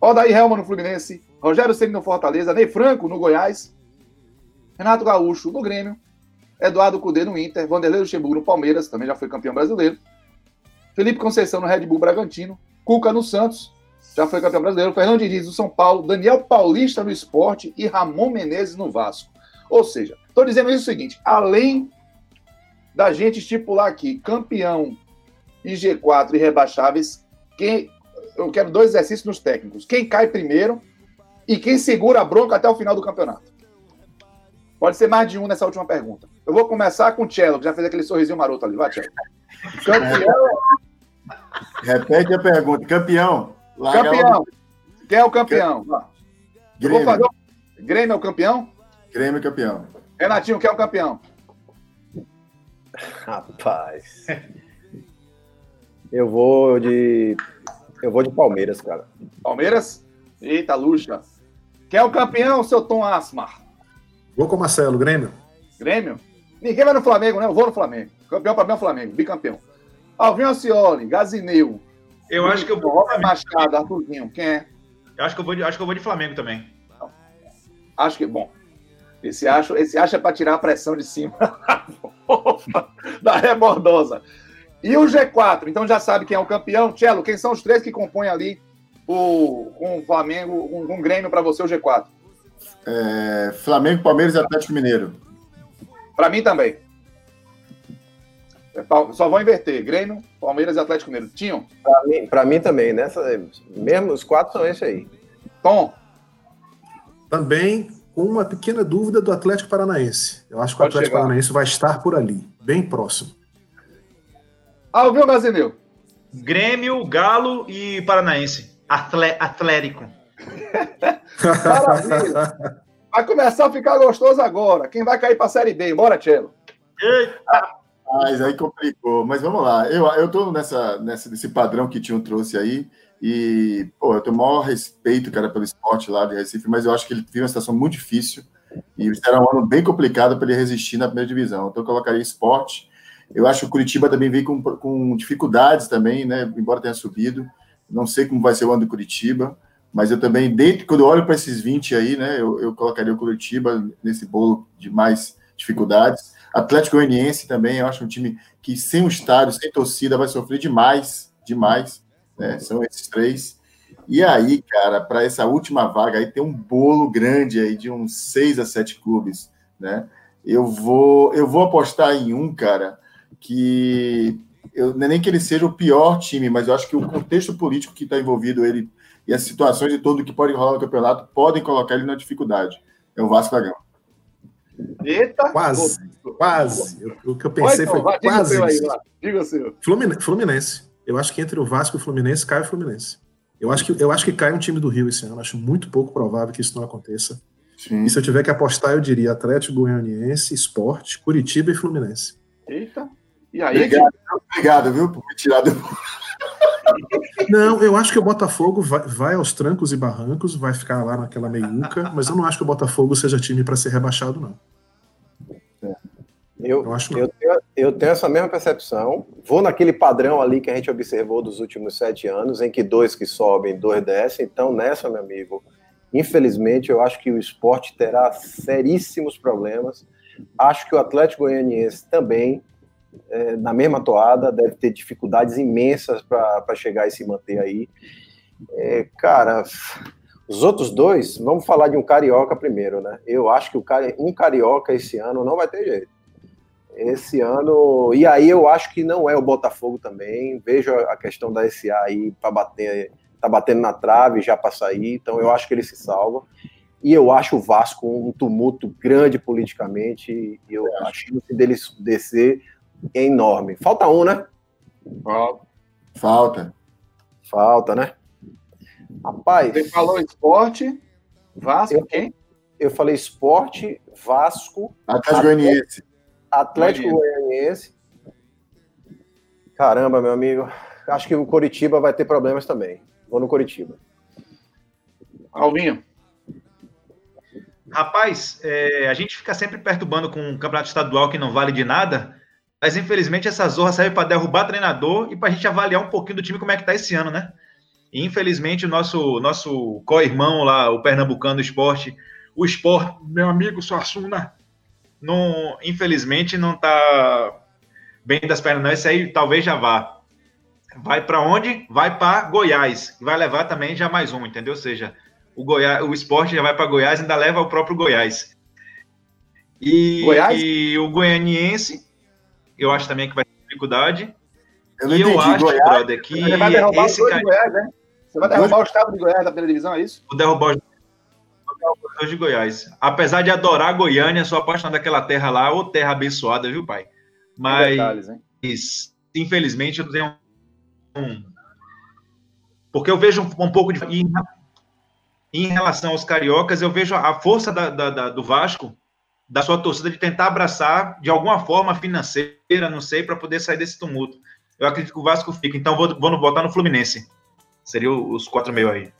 Odair Helma no Fluminense, Rogério Ceni no Fortaleza, Ney Franco no Goiás, Renato Gaúcho no Grêmio, Eduardo Cudê no Inter, Vanderlei Luxemburgo no Palmeiras, também já foi campeão brasileiro, Felipe Conceição no Red Bull Bragantino, Cuca no Santos, já foi campeão brasileiro, Fernando Diniz no São Paulo, Daniel Paulista no Esporte. E Ramon Menezes no Vasco. Ou seja, estou dizendo isso o seguinte, além da gente estipular aqui campeão e G4 e rebaixáveis, quem, eu quero dois exercícios nos técnicos. Quem cai primeiro e quem segura a bronca até o final do campeonato. Pode ser mais de um nessa última pergunta. Eu vou começar com o Cello, que já fez aquele sorrisinho maroto ali. Vai, Cello. Campeão, Repete a pergunta. Campeão. campeão. Quem é o campeão? Vá. Eu vou Grêmio. fazer. Grêmio é o campeão? Grêmio campeão. Renatinho, quem é o campeão? Rapaz. Eu vou de. Eu vou de Palmeiras, cara. Palmeiras? Eita, luxa. Quem é o campeão, seu Tom Asmar? Vou com o Marcelo, Grêmio. Grêmio? Ninguém vai no Flamengo, né? Eu vou no Flamengo. Campeão para mim é o Flamengo, bicampeão. Alvinho Ancioli, Gazineu. Eu acho que eu vou. Robert Machado, Arthurzinho. Quem é? Eu acho que eu vou de, acho que eu vou de Flamengo também. Acho que, bom. Esse acho, esse acho é para tirar a pressão de cima [laughs] da rebordosa. E o G4, então já sabe quem é o campeão. Tchelo, quem são os três que compõem ali o, com o Flamengo, um, um Grêmio para você, o G4? É, Flamengo, Palmeiras e Atlético Mineiro. Para mim também. É, Só vou inverter. Grêmio, Palmeiras e Atlético Mineiro. Tinham? Pra mim, pra mim também, nessa. Mesmo os quatro são esse aí. Tom, Também com uma pequena dúvida do Atlético Paranaense. Eu acho que o Pode Atlético chegar. Paranaense vai estar por ali, bem próximo. Alvinho Gazineu. Grêmio, Galo e Paranaense. Atle- Atlético. Maravilha. Vai começar a ficar gostoso agora. Quem vai cair para a Série B? Bora, Tchelo. Mas aí complicou. Mas vamos lá. Eu, eu tô nessa, nessa, nesse padrão que o Tinho trouxe aí. E, pô, eu tenho o maior respeito, cara, pelo esporte lá de Recife, mas eu acho que ele vive uma situação muito difícil. E será um ano bem complicado para ele resistir na primeira divisão. Então eu colocaria esporte. Eu acho que o Curitiba também vem com, com dificuldades também, né? Embora tenha subido. Não sei como vai ser o ano do Curitiba. Mas eu também, dentro, quando eu olho para esses 20 aí, né? Eu, eu colocaria o Curitiba nesse bolo de mais dificuldades. Atlético Goianiense também, eu acho um time que sem o estádio, sem torcida, vai sofrer demais, demais. Né? São esses três. E aí, cara, para essa última vaga aí tem um bolo grande aí de uns seis a sete clubes, né? Eu vou, eu vou apostar em um, cara, que eu, não é nem que ele seja o pior time, mas eu acho que o contexto político que está envolvido ele e as situações de todo que pode rolar no campeonato podem colocar ele na dificuldade. É o Vasco da Gama. Eita. Quase, quase. Eu- o que eu pensei Tom, foi quase. Diga o seu. Flumin- Fluminense. Eu acho que entre o Vasco e o Fluminense cai o Fluminense. Eu acho que, eu acho que cai um time do Rio esse ano. Acho muito pouco provável que isso não aconteça. Sim. E se eu tiver que apostar, eu diria Atlético Goianiense, Esporte, Curitiba e Fluminense. Eita. E aí, Obrigado, obrigado, viu, por me tirar do. Não, eu acho que o Botafogo vai, vai aos trancos e barrancos, vai ficar lá naquela meiuca, mas eu não acho que o Botafogo seja time para ser rebaixado, não. Eu, Eu acho eu, tenho, eu tenho essa mesma percepção. Vou naquele padrão ali que a gente observou dos últimos sete anos, em que dois que sobem, dois descem. Então, nessa, meu amigo, infelizmente, eu acho que o esporte terá seríssimos problemas. Acho que o Atlético Goianiense também, é, na mesma toada, deve ter dificuldades imensas para chegar e se manter aí. É, cara, os outros dois, vamos falar de um carioca primeiro, né? Eu acho que o um carioca esse ano não vai ter jeito. Esse ano, e aí eu acho que não é o Botafogo também. Vejo a questão da SA aí para bater, tá batendo na trave já para sair, então eu acho que ele se salva. E eu acho o Vasco um tumulto grande politicamente, e eu acho a chance dele descer é enorme. Falta um, né? Falta. Falta, né? Rapaz. Você falou esporte, Vasco, eu, quem? Eu falei esporte, Vasco. Atlético Goianiense. Atlético Goianiense. Caramba, meu amigo. Acho que o Coritiba vai ter problemas também. Vou no Coritiba. Alvinho. Rapaz, é, a gente fica sempre perturbando com um campeonato estadual que não vale de nada, mas infelizmente essa zorra serve para derrubar treinador e para a gente avaliar um pouquinho do time como é que tá esse ano, né? E, infelizmente o nosso nosso co-irmão lá, o Pernambucano Esporte, o Esporte, meu amigo Suassuna, não, infelizmente não tá bem das pernas não, esse aí talvez já vá. Vai para onde? Vai para Goiás, vai levar também já mais um, entendeu? Ou seja, o, Goiás, o esporte já vai para Goiás e ainda leva o próprio Goiás. E, Goiás? e o goianiense, eu acho também que vai ter dificuldade. Eu não e eu entendi, acho, Goiás? brother, que Você vai derrubar esse o cara. de Goiás, né? Você vai derrubar o estado de Goiás da primeira divisão, é isso? Vou derrubar os de Goiás. Apesar de adorar Goiânia, sou apaixonado daquela terra lá, ou terra abençoada, viu, pai? Mas, Detalhes, infelizmente, eu tenho um. Porque eu vejo um, um pouco de. Em, em relação aos cariocas, eu vejo a força da- da- da- do Vasco da sua torcida de tentar abraçar de alguma forma financeira, não sei, para poder sair desse tumulto. Eu acredito que o Vasco fica, então vou, vou botar no Fluminense. Seria os quatro meio aí.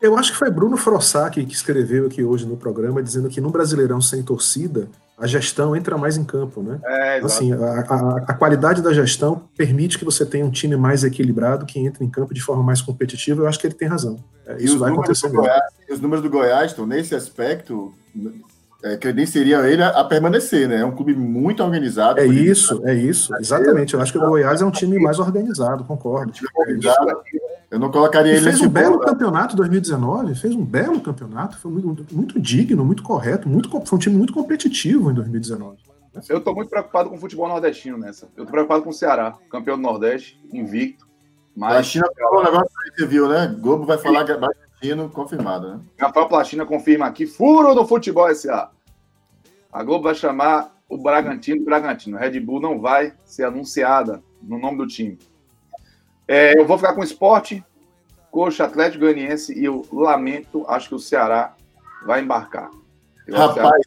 Eu acho que foi Bruno Frossac que escreveu aqui hoje no programa, dizendo que no Brasileirão sem torcida, a gestão entra mais em campo, né? É. Assim, a, a- a qualidade da gestão permite que você tenha um time mais equilibrado, que entre em campo de forma mais competitiva. Eu acho que ele tem razão. É, E Isso vai acontecer mesmo. Goiás, os números do Goiás estão nesse aspecto, é, credenciaria ele a, a permanecer, né? É um clube muito organizado. É isso, é isso, exatamente. Eu acho que o Goiás é um time mais organizado, concordo. organizado. Eu não colocaria E ele fez nesse um belo bolo, né? campeonato 2019, fez um belo campeonato, foi muito, muito digno, muito correto, muito, foi um time muito competitivo em 2019. Eu tô muito preocupado com o futebol nordestino nessa. Eu tô preocupado com o Ceará, campeão do Nordeste, invicto. A Mas China falou um negócio aí, você viu, né? Globo vai falar que é Bragantino, confirmado, né? Rafael Plastina confirma aqui, furo do futebol SA. A Globo vai chamar o Bragantino de Bragantino. Red Bull não vai ser anunciada no nome do time. É, eu vou ficar com o esporte, Coxa, Atlético Goianiense e eu lamento, acho que o Ceará vai embarcar. Eu Rapaz,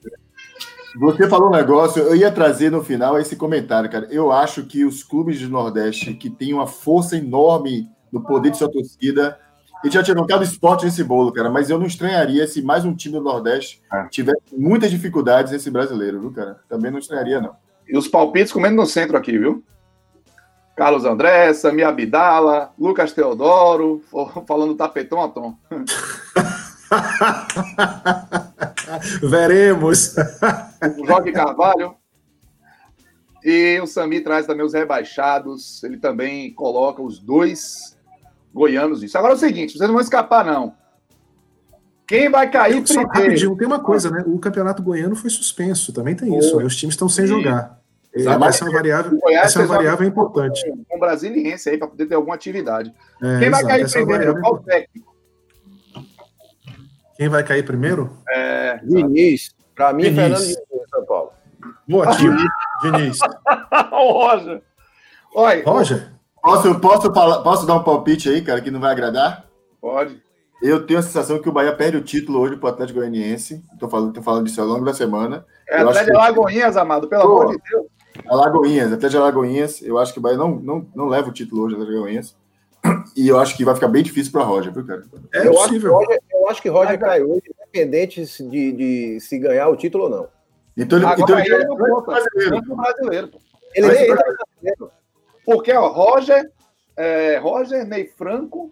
você falou um negócio, eu ia trazer no final esse comentário, cara. Eu acho que os clubes do Nordeste que têm uma força enorme no poder de sua torcida, e já tinha colocado esporte nesse bolo, cara, mas eu não estranharia se mais um time do Nordeste É. tivesse muitas dificuldades nesse brasileiro, viu, cara? Também não estranharia, não. E os palpites comendo no centro aqui, viu? Carlos André, Samir Abdala, Lucas Teodoro, [laughs] falando tapetão a tom. [laughs] Veremos. o Jorge Carvalho. E o Sami traz também os rebaixados. Ele também coloca os dois goianos nisso. Agora é o seguinte: vocês não vão escapar, não. Quem vai cair Só primeiro? rapidinho, tem uma coisa, né? O campeonato goiano foi suspenso, também tem isso. Aí os times estão sem jogar. É, Exatamente. Essa é uma variável, O Goiás essa é uma variável importante. Um brasiliense aí para poder ter alguma atividade. É, Quem vai exato, cair é primeiro? variável Qual o técnico? Quem vai cair primeiro? É... Diniz. Pra mim, Diniz. Fernando Diniz, São Paulo. Boa, [laughs] tio. Diniz. [laughs] o Roger. Olha, Roger? Posso, posso, posso dar um palpite aí, cara, que não vai agradar? Pode. Eu tenho a sensação que o Bahia perde o título hoje pro Atlético Goianiense. Tô falando, tô falando disso ao longo da semana. É Eu Atlético que- Lagoinhas, amado, pelo Pô. amor de Deus. Alagoinhas, Atlético Alagoinhas. Eu acho que o Bahia não, não, não leva o título hoje, Atlético Alagoinhas. E eu acho que vai ficar bem difícil para Roger, viu, cara? É eu, acho que possível. Roger, eu acho que Roger cai hoje, independente de, de se ganhar o título ou não. Então ele, Agora então ele ele não conta. brasileiro. Tanto brasileiro. pô. Ele nem pra- entra Porque, ó, Roger, é, Roger, Ney Franco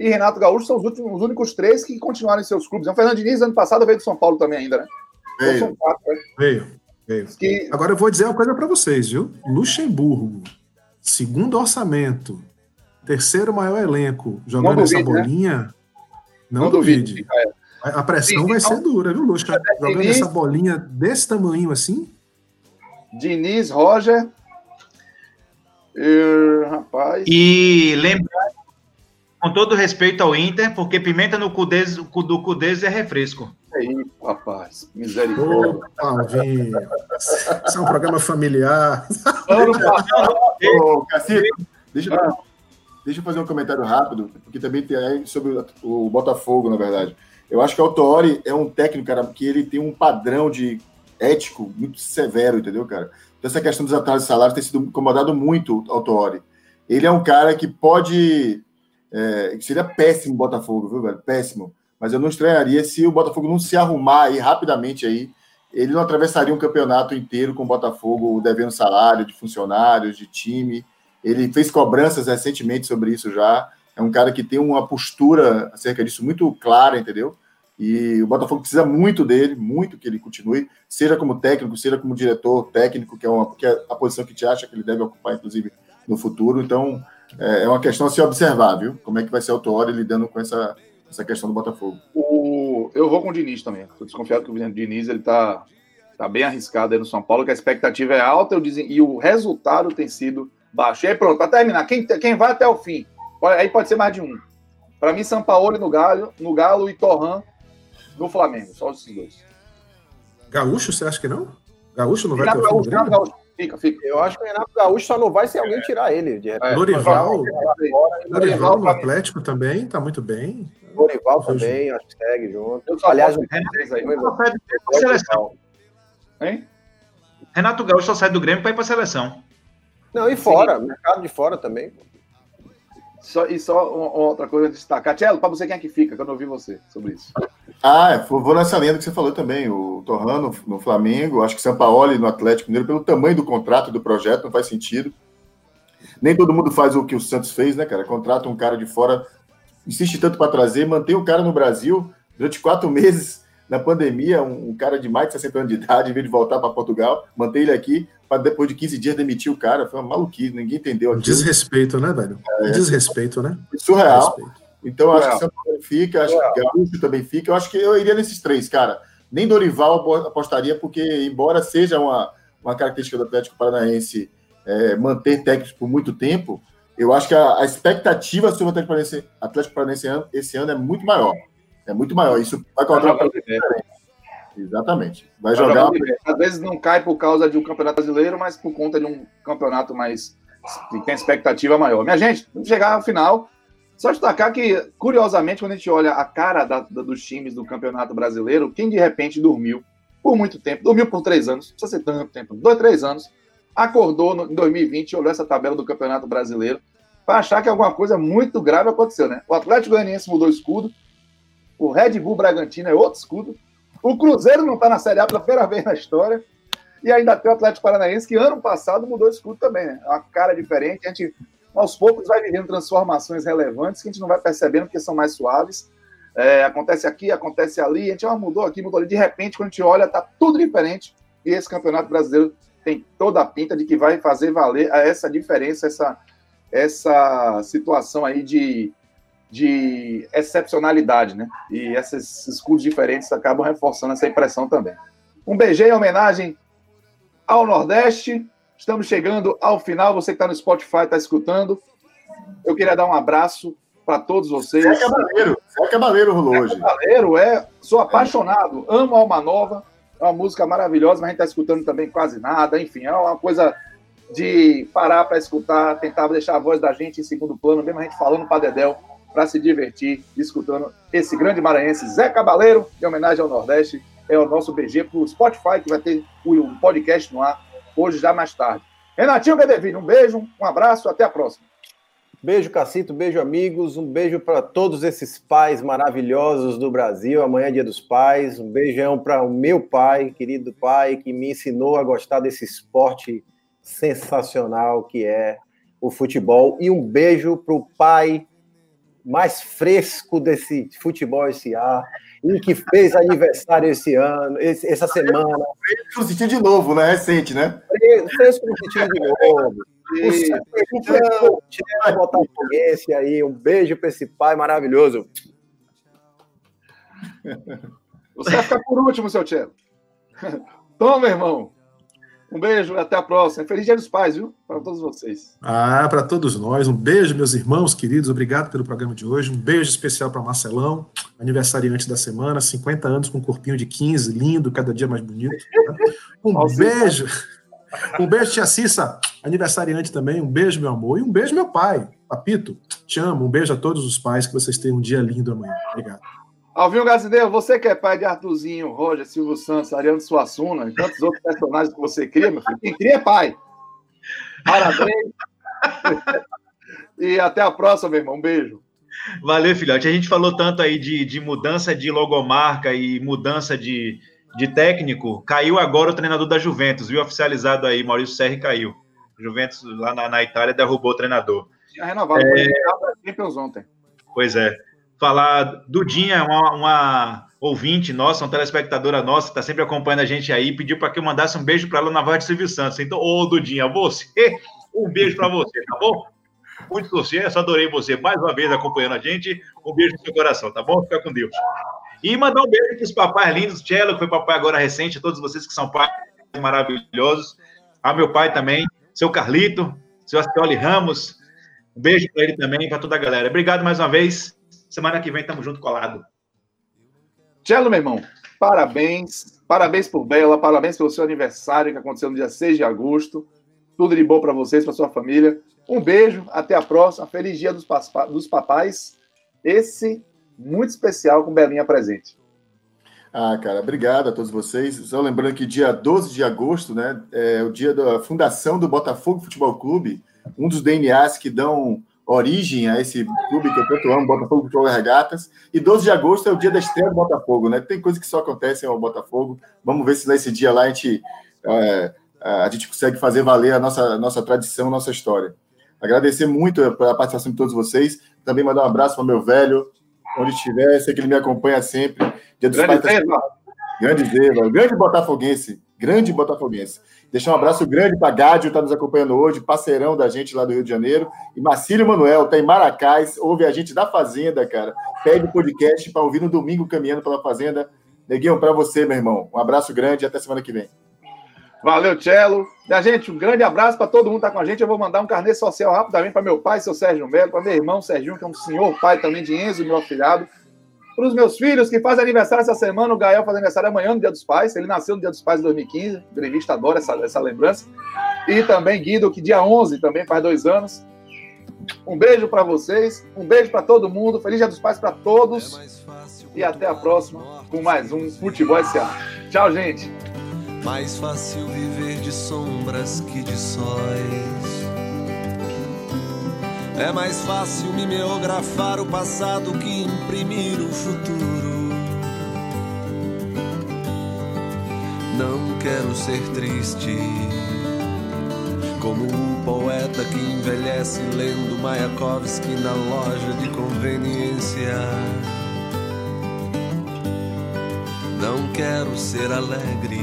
e Renato Gaúcho são os, últimos, os únicos três que continuaram em seus clubes. O Fernando Diniz, ano passado, veio do São Paulo também ainda, né? Então Veio. são quatro, né? Veio, veio. Que, Agora eu vou dizer uma coisa para vocês, viu? Luxemburgo, segundo orçamento, terceiro maior elenco, jogando Não essa duvide, né? bolinha, não, não duvide. duvide. é. A pressão vai ser dura, viu, Lux? Jogando Diniz- essa bolinha desse tamanho assim, Diniz, Roger. e, rapaz. E lembrar, com todo respeito ao Inter, porque pimenta no cu do Cudês é refresco. Rapaz. Misericórdia. Opa, Vinho. Isso é um programa familiar. Ô, Cacito, deixa, eu- deixa eu fazer um comentário rápido, porque também tem aí sobre o, Botafogo, na verdade. Eu acho que o Autori é um técnico, cara, que ele tem um padrão de ético muito severo, entendeu, cara? Então, essa questão dos atrasos de salário tem sido incomodado muito o Autori. Ele é um cara que pode. É, que seria péssimo o Botafogo, viu, velho? Péssimo. Mas eu não estranharia se o Botafogo não se arrumar aí rapidamente aí. Ele não atravessaria um campeonato inteiro com o Botafogo devendo salário de funcionários, de time. Ele fez cobranças recentemente sobre isso já. É um cara que tem uma postura acerca disso muito clara, entendeu? E o Botafogo precisa muito dele, muito que ele continue, seja como técnico, seja como diretor técnico, que é, uma, que é a posição que te acha que ele deve ocupar, inclusive, no futuro. Então, é, é uma questão a se observar, viu? Como é que vai ser o Autori lidando com essa, essa questão do Botafogo. o- eu vou com o Diniz também. Estou desconfiado que o Diniz ele tá, tá bem arriscado aí no São Paulo, que a expectativa é alta eu dizem, e o resultado tem sido baixo. E aí, pronto, para terminar, quem, quem vai até o fim? Aí pode ser mais de um. Para mim, São Paulo no Galo, no Galo e Torran no Flamengo. Só esses dois. Gaúcho, você acha que não? Gaúcho não vai ter Renato o fim do Gaúcho, Renato Grêmio? Gaúcho. Fica, fica. Eu acho que o Renato Gaúcho só não vai se alguém tirar ele. Repente. É, Lorival, Lorival Lorival no. Atlético também, tá muito bem. Dorival também, acho que segue junto. Eu Aliás, isso aí. Ela pede pra seleção. Hein? Renato Gaúcho só sai do Grêmio para ir para a seleção. Não, e fora, mercado de fora também. Só, e só uma, outra coisa a destacar. Tchelo, para você quem é que fica, que eu não ouvi você sobre isso. Ah, vou nessa linha que você falou também. O Torrano no Flamengo, acho que São Paulo no Atlético Mineiro, pelo tamanho do contrato do projeto, não faz sentido. Nem todo mundo faz o que o Santos fez, né, cara? Contrata um cara de fora, insiste tanto para trazer, mantém o cara no Brasil durante quatro [laughs] meses na pandemia, um, um, cara de mais de 60 anos de idade, em vez de voltar para Portugal, manter ele aqui, para depois de 15 dias demitir o cara. Foi uma maluquice, ninguém entendeu aquilo. Desrespeito, né, velho? É, Desrespeito, né? Surreal. Respeito. Então, eu acho que São Paulo fica, acho que Gaúcho também fica. Eu acho que eu iria nesses três, cara. Nem Dorival apostaria, porque, embora seja uma, uma característica do Atlético Paranaense é, manter técnicos por muito tempo, eu acho que a, a expectativa sobre o Atlético Paranaense, Atlético Paranaense esse ano é muito maior. É muito maior. Isso vai colocar uma Exatamente. Vai, vai jogar. Às vezes não cai por causa de um campeonato brasileiro, mas por conta de um campeonato mais. que tem expectativa maior. Minha gente, vamos chegar ao final. Só destacar que, curiosamente, quando a gente olha a cara da, da, dos times do Campeonato Brasileiro, quem de repente dormiu por muito tempo, dormiu por três anos, não precisa ser tanto tempo, dois, três anos, acordou no, em 2020 e olhou essa tabela do Campeonato Brasileiro para achar que alguma coisa muito grave aconteceu, né? O Atlético Goianiense mudou o escudo, o Red Bull Bragantino é outro escudo, o Cruzeiro não está na Série A pela primeira vez na história, e ainda tem o Atlético Paranaense, que ano passado mudou o escudo também, né? Uma cara diferente, a gente aos poucos vai vivendo transformações relevantes que a gente não vai percebendo porque são mais suaves. É, acontece aqui, acontece ali, a gente ó, mudou aqui, mudou ali. De repente, quando a gente olha, tá tudo diferente. E esse campeonato brasileiro tem toda a pinta de que vai fazer valer essa diferença, essa, essa situação aí de, de excepcionalidade, né? E esses escudos diferentes acabam reforçando essa impressão também. Um beijinho em homenagem ao Nordeste, Estamos chegando ao final. Você que está no Spotify, está escutando. Eu queria dar um abraço para todos vocês. Zé Cabaleiro, Zé Cabaleiro rolou hoje. Zé Cabaleiro, é. Sou apaixonado, amo Alma Nova. Uma música maravilhosa, mas a gente está escutando também quase nada. Enfim, é uma coisa de parar para escutar, tentar deixar a voz da gente em segundo plano, mesmo a gente falando para Dedel, para se divertir, escutando esse grande maranhense, Zé Cabaleiro, em homenagem ao Nordeste. É o nosso BG para o Spotify, que vai ter o podcast no ar hoje já mais tarde. Renatinho Bedeville, um beijo, um abraço, até a próxima. Beijo, Cacito, beijo, amigos. Um beijo para todos esses pais maravilhosos do Brasil. Amanhã é dia dos pais. Um beijão para o meu pai, querido pai, que me ensinou a gostar desse esporte sensacional que é o futebol. E um beijo para o pai mais fresco desse futebol esse ar, e que fez aniversário esse ano, esse, essa semana. Fresco no de novo, né? Recente, né? Fresco no sentido de novo. O Botafoguense aí, um beijo para esse pai maravilhoso. Você vai ficar por último, seu Tchelo. [laughs] Toma, irmão. Um beijo, até a próxima. Feliz Dia dos Pais, viu? Para todos vocês. Ah, para todos nós. Um beijo, meus irmãos queridos. Obrigado pelo programa de hoje. Um beijo especial para Marcelão, aniversariante da semana, 50 anos com um corpinho de 15, lindo, cada dia mais bonito. Tá? [laughs] Um beijo. Um beijo, tia Cissa, aniversariante também. Um beijo, meu amor. E um beijo, meu pai, Papito. Te amo. Um beijo a todos os pais. Que vocês tenham um dia lindo amanhã. Obrigado. Alvinho Gazideiro, você que é pai de Arthurzinho, Roger, Silvio Santos, Ariano Suassuna e tantos outros personagens que você cria, meu filho, quem cria é pai. Parabéns. e até a próxima, meu irmão. Um beijo. Valeu, filhote. A gente falou tanto aí de, de mudança de logomarca e mudança de, de técnico. Caiu agora o treinador da Juventus, viu? Oficializado aí, Maurício Serri caiu. Juventus lá na, na Itália derrubou o treinador. Tinha renovado é... Champions ontem. Pois é falar Dudinha, uma, uma ouvinte nossa, uma telespectadora nossa, está sempre acompanhando a gente aí, pediu para que eu mandasse um beijo para ela na voz de Silvio Santos. Então, ô Dudinha, você, um beijo para você, tá bom? Muito sucesso, adorei você mais uma vez acompanhando a gente. Um beijo no seu coração, tá bom? Fica com Deus. E mandar um beijo para os papais lindos, Tchelo, que foi papai agora recente, a todos vocês que são pais maravilhosos. A meu pai também, seu Carlito, seu Astioli Ramos. Um beijo para ele também, para toda a galera. Obrigado mais uma vez. Semana que vem tamo junto colado. Tchelo, meu irmão, parabéns. Parabéns por Bela, parabéns pelo seu aniversário que aconteceu no dia 6 de agosto. Tudo de bom para vocês, para sua família. Um beijo, até a próxima. Feliz dia dos papais. Esse muito especial com Belinha presente. Ah, cara, obrigado a todos vocês. Só lembrando que dia 12 de agosto, né, é o dia da fundação do Botafogo Futebol Clube, um dos DNAs que dão origem a esse clube que eu tanto amo, Botafogo Futebol Regatas. E 12 de agosto é o dia da estreia do Botafogo, né? Tem coisa que só acontece ao Botafogo. Vamos ver se nesse dia lá a gente, é, a gente consegue fazer valer a nossa, nossa tradição, nossa história. Agradecer muito a participação de todos vocês. Também mandar um abraço para meu velho, onde estiver, sei que ele me acompanha sempre. Dia dos Grande Pais- Zeba. Grande Zeba, grande botafoguense, grande botafoguense. Deixar um abraço grande para Gádio, está nos acompanhando hoje, parceirão da gente lá do Rio de Janeiro. E Marcílio Manuel, tá em Maracás, ouve a gente da Fazenda, cara. Pede o podcast para ouvir no domingo caminhando pela Fazenda. Neguinho, para você, meu irmão. Um abraço grande e até semana que vem. Valeu, Cello. Minha gente, um grande abraço para todo mundo que está com a gente. Eu vou mandar um carnê social rapidamente para meu pai, seu Sérgio Melo, para meu irmão Serginho, que é um senhor pai também de Enzo, meu afilhado. Para os meus filhos que fazem aniversário essa semana, o Gael faz aniversário amanhã, no Dia dos Pais. Ele nasceu no Dia dos Pais de 2015. O grevista adora essa, essa lembrança. E também Guido, que dia 11 também faz dois anos. Um beijo para vocês, um beijo para todo mundo. Feliz Dia dos Pais para todos. E até a próxima com mais um Futebol S.A. Tchau, gente. Mais fácil viver de sombras que de sóis. É mais fácil mimeografar o passado que imprimir o futuro. Não quero ser triste. Como um poeta que envelhece lendo Mayakovsky na loja de conveniência. Não quero ser alegre.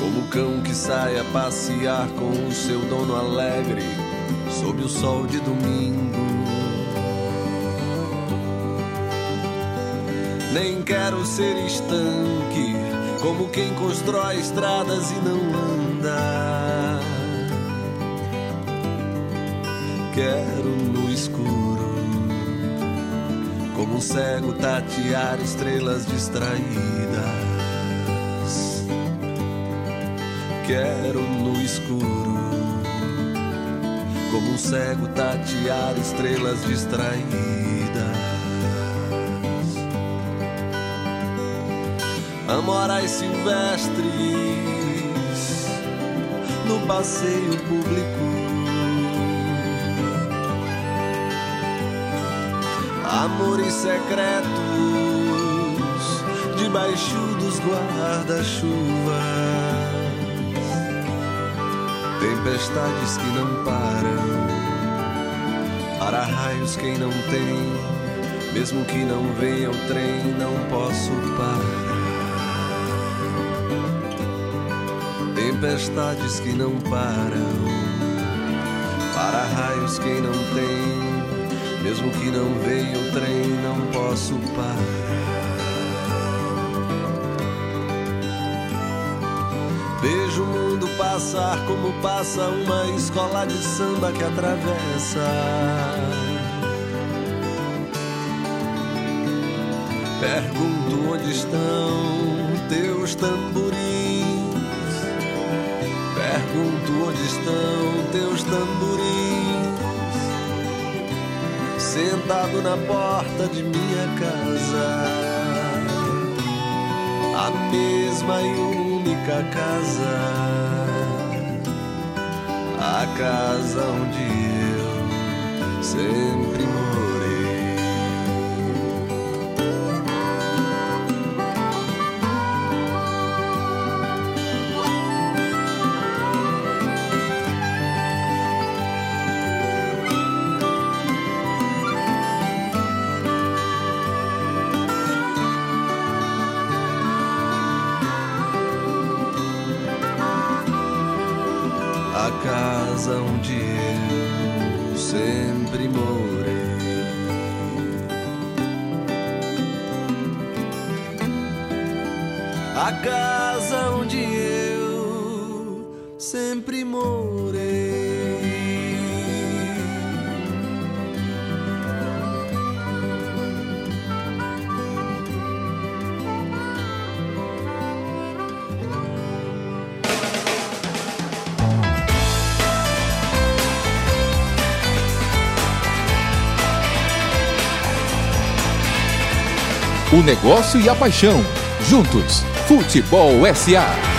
Como o cão que sai a passear com o seu dono alegre sob o sol de domingo. Nem quero ser estanque, como quem constrói estradas e não anda. Quero no escuro, como um cego tatear estrelas distraídas. Quero no escuro como um cego tatear estrelas distraídas. Amorais silvestres no passeio público. Amores secretos debaixo dos guarda-chuvas. Tempestades que não param, para raios quem não tem, mesmo que não venha o trem, não posso parar. Tempestades que não param, para raios quem não tem, mesmo que não venha o trem, não posso parar. Vejo o mundo passar como passa uma escola de samba que atravessa. Pergunto onde estão teus tamborins. Pergunto onde estão teus tamborins. Sentado na porta de minha casa, a mesma e única casa, a casa onde eu sempre morei. a casa onde eu sempre morei. O negócio e a paixão Juntos. Futebol SA.